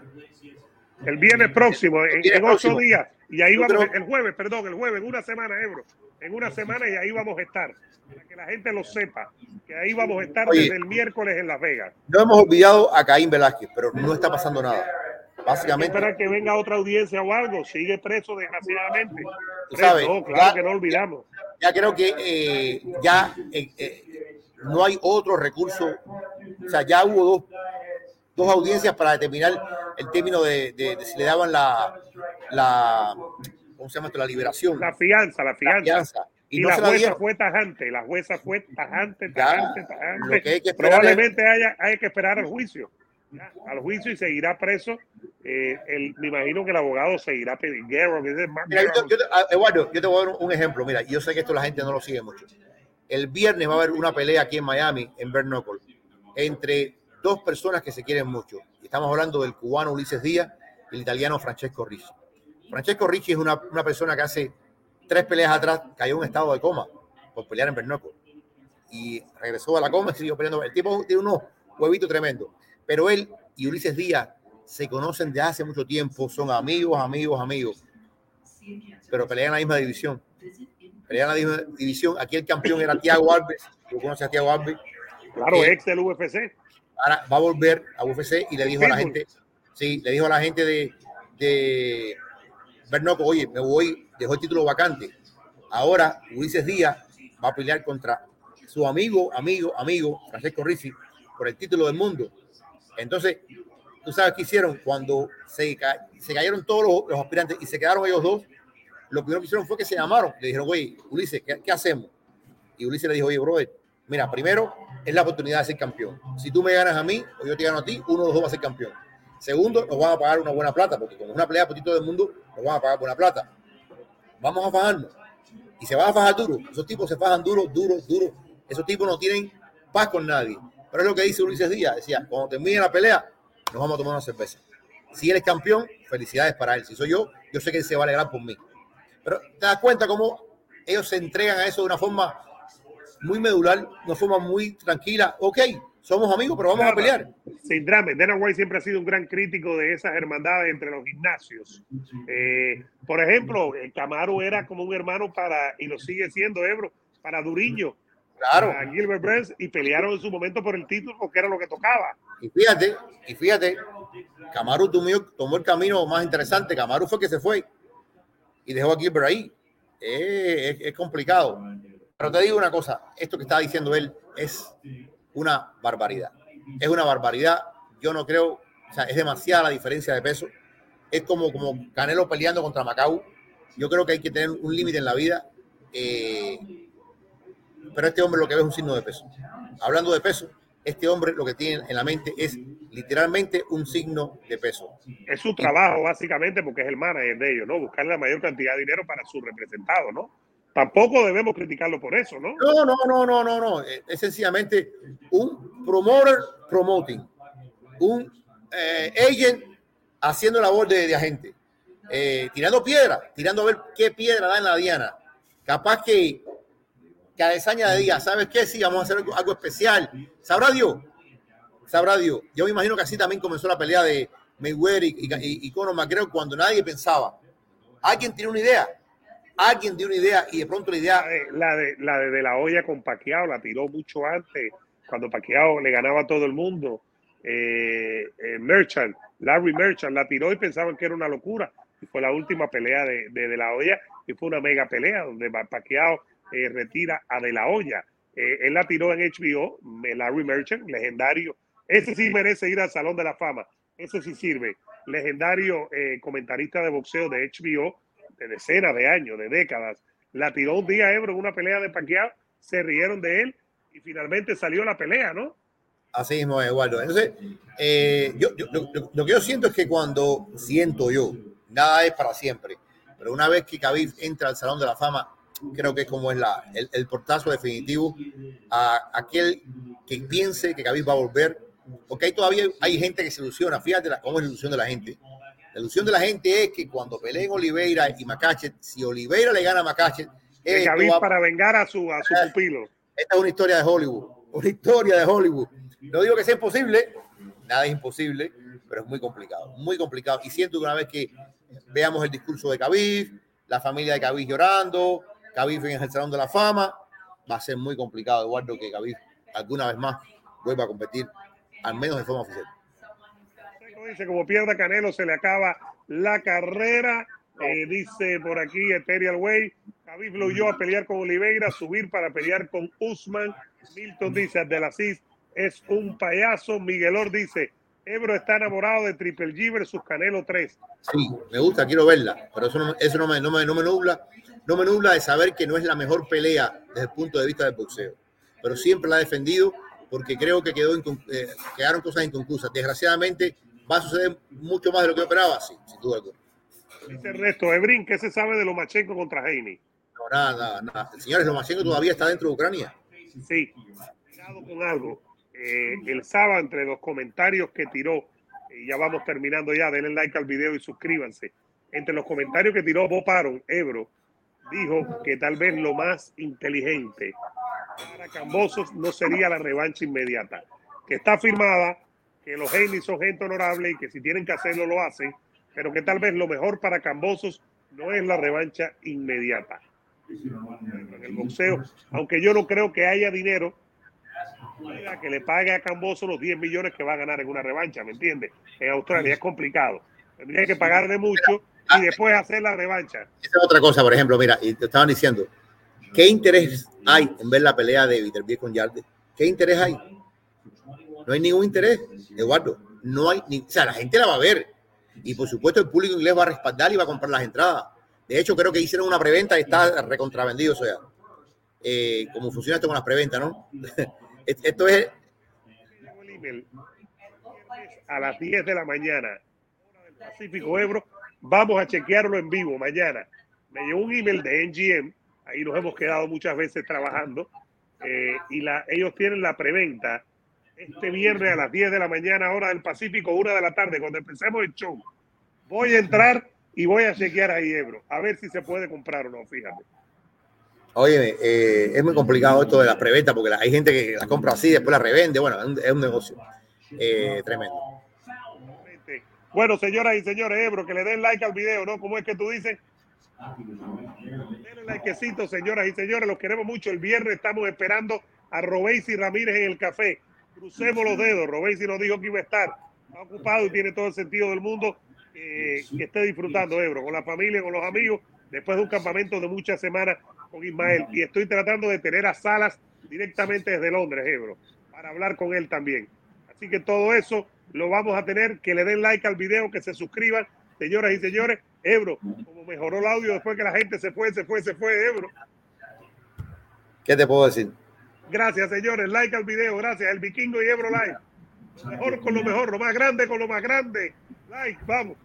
el viernes próximo, en, ocho días, y ahí vamos, el jueves, perdón, el jueves, en una semana, Ebro, en una semana y ahí vamos a estar, para que la gente lo sepa, que ahí vamos a estar desde el miércoles en Las Vegas. No hemos olvidado a Caín Velázquez, pero no está pasando nada. Básicamente. Esperar que venga otra audiencia o algo, sigue preso desgraciadamente. claro que no olvidamos. Ya, creo que eh, ya eh, eh, no hay otro recurso. O sea, ya hubo dos, dos audiencias para determinar el término de, si le daban la, la, ¿cómo se llama esto? La liberación. La fianza, la fianza. Y, la jueza fue tajante, la jueza fue tajante, tajante, tajante. Probablemente haya, hay que esperar al juicio al juicio y seguirá preso. Eh, el, me imagino que el abogado seguirá pidiendo. ah, Eduardo, yo te voy a dar un ejemplo. Mira, yo sé que esto la gente no lo sigue mucho. El viernes va a haber una pelea aquí en Miami, en Bernocle, entre dos personas que se quieren mucho. Estamos hablando del cubano Ulises Díaz y el italiano Francesco Ricci. Francesco Ricci es una, una persona que hace tres peleas atrás cayó en un estado de coma por pelear en Bernoco. Y regresó a la coma y siguió peleando. El tipo tiene unos huevitos tremendos. Pero él y Ulises Díaz se conocen de hace mucho tiempo, son amigos, amigos, amigos. Pero pelean en la misma división. Pelean en la misma división. Aquí el campeón era Tiago Alves. ¿Tú conoces a Tiago Alves? Claro, ex del UFC. Ahora va a volver a UFC y le dijo a la gente, sí, le dijo a la gente de, de Bernoco, oye, me voy, dejó el título vacante. Ahora Ulises Díaz va a pelear contra su amigo, amigo, amigo, Francisco Rizzi, por el título del mundo. Entonces, tú sabes qué hicieron cuando se, se cayeron todos los, aspirantes y se quedaron ellos dos. Lo primero que hicieron fue que se llamaron. Le dijeron, oye, Ulises, ¿qué, qué hacemos? Y Ulises le dijo, oye, brother, mira, primero es la oportunidad de ser campeón. Si tú me ganas a mí o yo te gano a ti, uno de los dos va a ser campeón. Segundo, nos van a pagar una buena plata, porque como es una pelea por título del mundo, nos van a pagar buena plata. Vamos a fajarnos. Y se van a fajar duro. Esos tipos se fajan duro, duro, duro. Esos tipos no tienen paz con nadie. Pero es lo que dice Ulises Díaz. Decía, cuando termine la pelea, nos vamos a tomar una cerveza. Si él es campeón, felicidades para él. Si soy yo, yo sé que él se va a alegrar por mí. Pero te das cuenta cómo ellos se entregan a eso de una forma muy medular, una forma muy tranquila. Ok, somos amigos, pero vamos a pelear. Sin drama. Dana White siempre ha sido un gran crítico de esas hermandades entre los gimnasios. Eh, por ejemplo, Camaro era como un hermano para, y lo sigue siendo, Ebro, para Duriño. Claro. A Gilbert Burns y pelearon en su momento por el título porque era lo que tocaba. Y fíjate, y fíjate, Camaro tomó, tomó el camino más interesante. Camaro fue que se fue y dejó a Gilbert ahí. es, es complicado. Pero te digo una cosa, esto que está diciendo él es una barbaridad. Es una barbaridad. Yo no creo, o sea, es demasiada la diferencia de peso. Es como, como Canelo peleando contra Macau. Yo creo que hay que tener un límite en la vida. Eh, pero este hombre lo que ve es un signo de peso. Hablando de peso, este hombre lo que tiene en la mente es literalmente un signo de peso. Es su trabajo, básicamente, porque es el manager de ellos, ¿no? Buscar la mayor cantidad de dinero para su representado, ¿no? Tampoco debemos criticarlo por eso, ¿no? No, no, no, no, no, no. Es sencillamente un promoter promoting, un eh, agent haciendo labor de, de agente, eh, tirando piedra, tirando a ver qué piedra da en la diana. Capaz que Cadezaña de día, ¿sabes qué? Sí, vamos a hacer algo, especial. ¿Sabrá Dios? ¿Sabrá Dios? Yo me imagino que así también comenzó la pelea de Mayweather y, y, y Conor cuando nadie pensaba. Alguien tiene una idea, alguien dio una idea y de pronto la idea. La de la de, la olla con Paquiao la tiró mucho antes, cuando Paquiao le ganaba a todo el mundo. Eh, eh, Merchant, Larry Merchant la tiró y pensaban que era una locura. Y fue la última pelea de, de, la olla y fue una mega pelea donde Paquiao eh, retira a De La Hoya. Eh, él la tiró en HBO, Larry Merchant, legendario. Ese sí merece ir al Salón de la Fama. Ese sí sirve. Legendario comentarista de boxeo de HBO de decenas de años, de décadas. La tiró un día Ebro en una pelea de Pacquiao, se rieron de él y finalmente salió la pelea, ¿no? Así mismo, Eduardo. Entonces, eh, yo, lo, que yo siento es que cuando siento yo, nada es para siempre, pero una vez que Khabib entra al Salón de la Fama, creo que es como es la, el, portazo definitivo a aquel que piense que Khabib va a volver, porque hay todavía hay gente que se ilusiona, fíjate la, cómo es la ilusión de la gente. La ilusión de la gente es que cuando peleen Oliveira y Macachet, si Oliveira le gana a Macachet, va... para vengar a su, a su pupilo. Esta es una historia de Hollywood, una historia de Hollywood. No digo que sea imposible, nada es imposible, pero es muy complicado, muy complicado. Y siento que una vez que veamos el discurso de Khabib, la familia de Khabib llorando, Khabib en el Salón de la Fama, va a ser muy complicado, Eduardo, que Khabib alguna vez más vuelva a competir, al menos de forma oficial. Dice, como pierda Canelo, se le acaba la carrera. Eh, dice por aquí Ethereal Way, Khabib lo a pelear con Oliveira, subir para pelear con Usman. Milton dice, Abdelaziz es un payaso. Miguelor dice, Ebro está enamorado de Triple G versus Canelo 3. Sí, me gusta, quiero verla, pero eso no, eso no, me, no, me, no me nubla, no me nubla de saber que no es la mejor pelea desde el punto de vista del boxeo, pero siempre la he defendido porque creo que quedó eh, quedaron cosas inconclusas. Desgraciadamente va a suceder mucho más de lo que yo esperaba, sí, sin duda alguna. Dice el resto, Ebrin, ¿qué se sabe de Lomachenko contra Heine? No, nada, nada. Señores, Lomachenko todavía está dentro de Ucrania. Sí, con algo. Eh, el sábado, entre los comentarios que tiró, y ya vamos terminando ya, denle like al video y suscríbanse. Entre los comentarios que tiró Bob Aron, Ebro, dijo que tal vez lo más inteligente para Cambosos no sería la revancha inmediata, que está firmada, que los Haney son gente honorable y que si tienen que hacerlo lo hacen, pero que tal vez lo mejor para Cambosos no es la revancha inmediata. En el boxeo, aunque yo no creo que haya dinero que le pague a Camboso los 10 millones que va a ganar en una revancha, ¿me entiendes? En Australia es complicado. Tendría que pagarle mucho y después hacer la revancha. Esa es otra cosa, por ejemplo, mira, y te estaban diciendo, ¿qué interés hay en ver la pelea de Viterbier con Yarde? ¿Qué interés hay? No hay ningún interés, Eduardo. No hay, ni, o sea, la gente la va a ver. Y por supuesto el público inglés va a respaldar y va a comprar las entradas. De hecho, creo que hicieron una preventa y está recontravendido, o sea, eh, como funciona esto con las preventas, ¿no? (laughs) esto es... A las 10 de la mañana, Pacífico Ebro, vamos a chequearlo en vivo mañana. Me llegó un email de NGM, ahí nos hemos quedado muchas veces trabajando, eh, y ellos tienen la preventa este viernes a las 10 de la mañana, hora del Pacífico, una de la tarde, cuando empecemos el show. Voy a entrar y voy a chequear ahí Ebro, a ver si se puede comprar o no, fíjate. Oye, eh, es muy complicado esto de las preventas porque hay gente que la compra así, después la revende. Bueno, es un, negocio eh, tremendo. Bueno, señoras y señores, Ebro, que le den like al video, ¿no? ¿Cómo es que tú dices? Denle likecito, señoras y señores, los queremos mucho. El viernes estamos esperando a y Ramírez en el café. Crucemos los dedos. Robesi nos dijo que iba a estar. Ocupado y tiene todo el sentido del mundo. Eh, que esté disfrutando, Ebro, con la familia, con los amigos, después de un campamento de muchas semanas con Ismael. Y estoy tratando de tener a Salas directamente desde Londres, Ebro, para hablar con él también. Así que todo eso lo vamos a tener. Que le den like al video, que se suscriban. Señoras y señores, Ebro, como mejoró el audio después que la gente se fue, se fue, se fue, Ebro. ¿Qué te puedo decir? Gracias, señores. Like al video, gracias. El Vikingo y Ebro Live. Lo mejor con lo mejor, lo más grande con lo más grande. Like, vamos.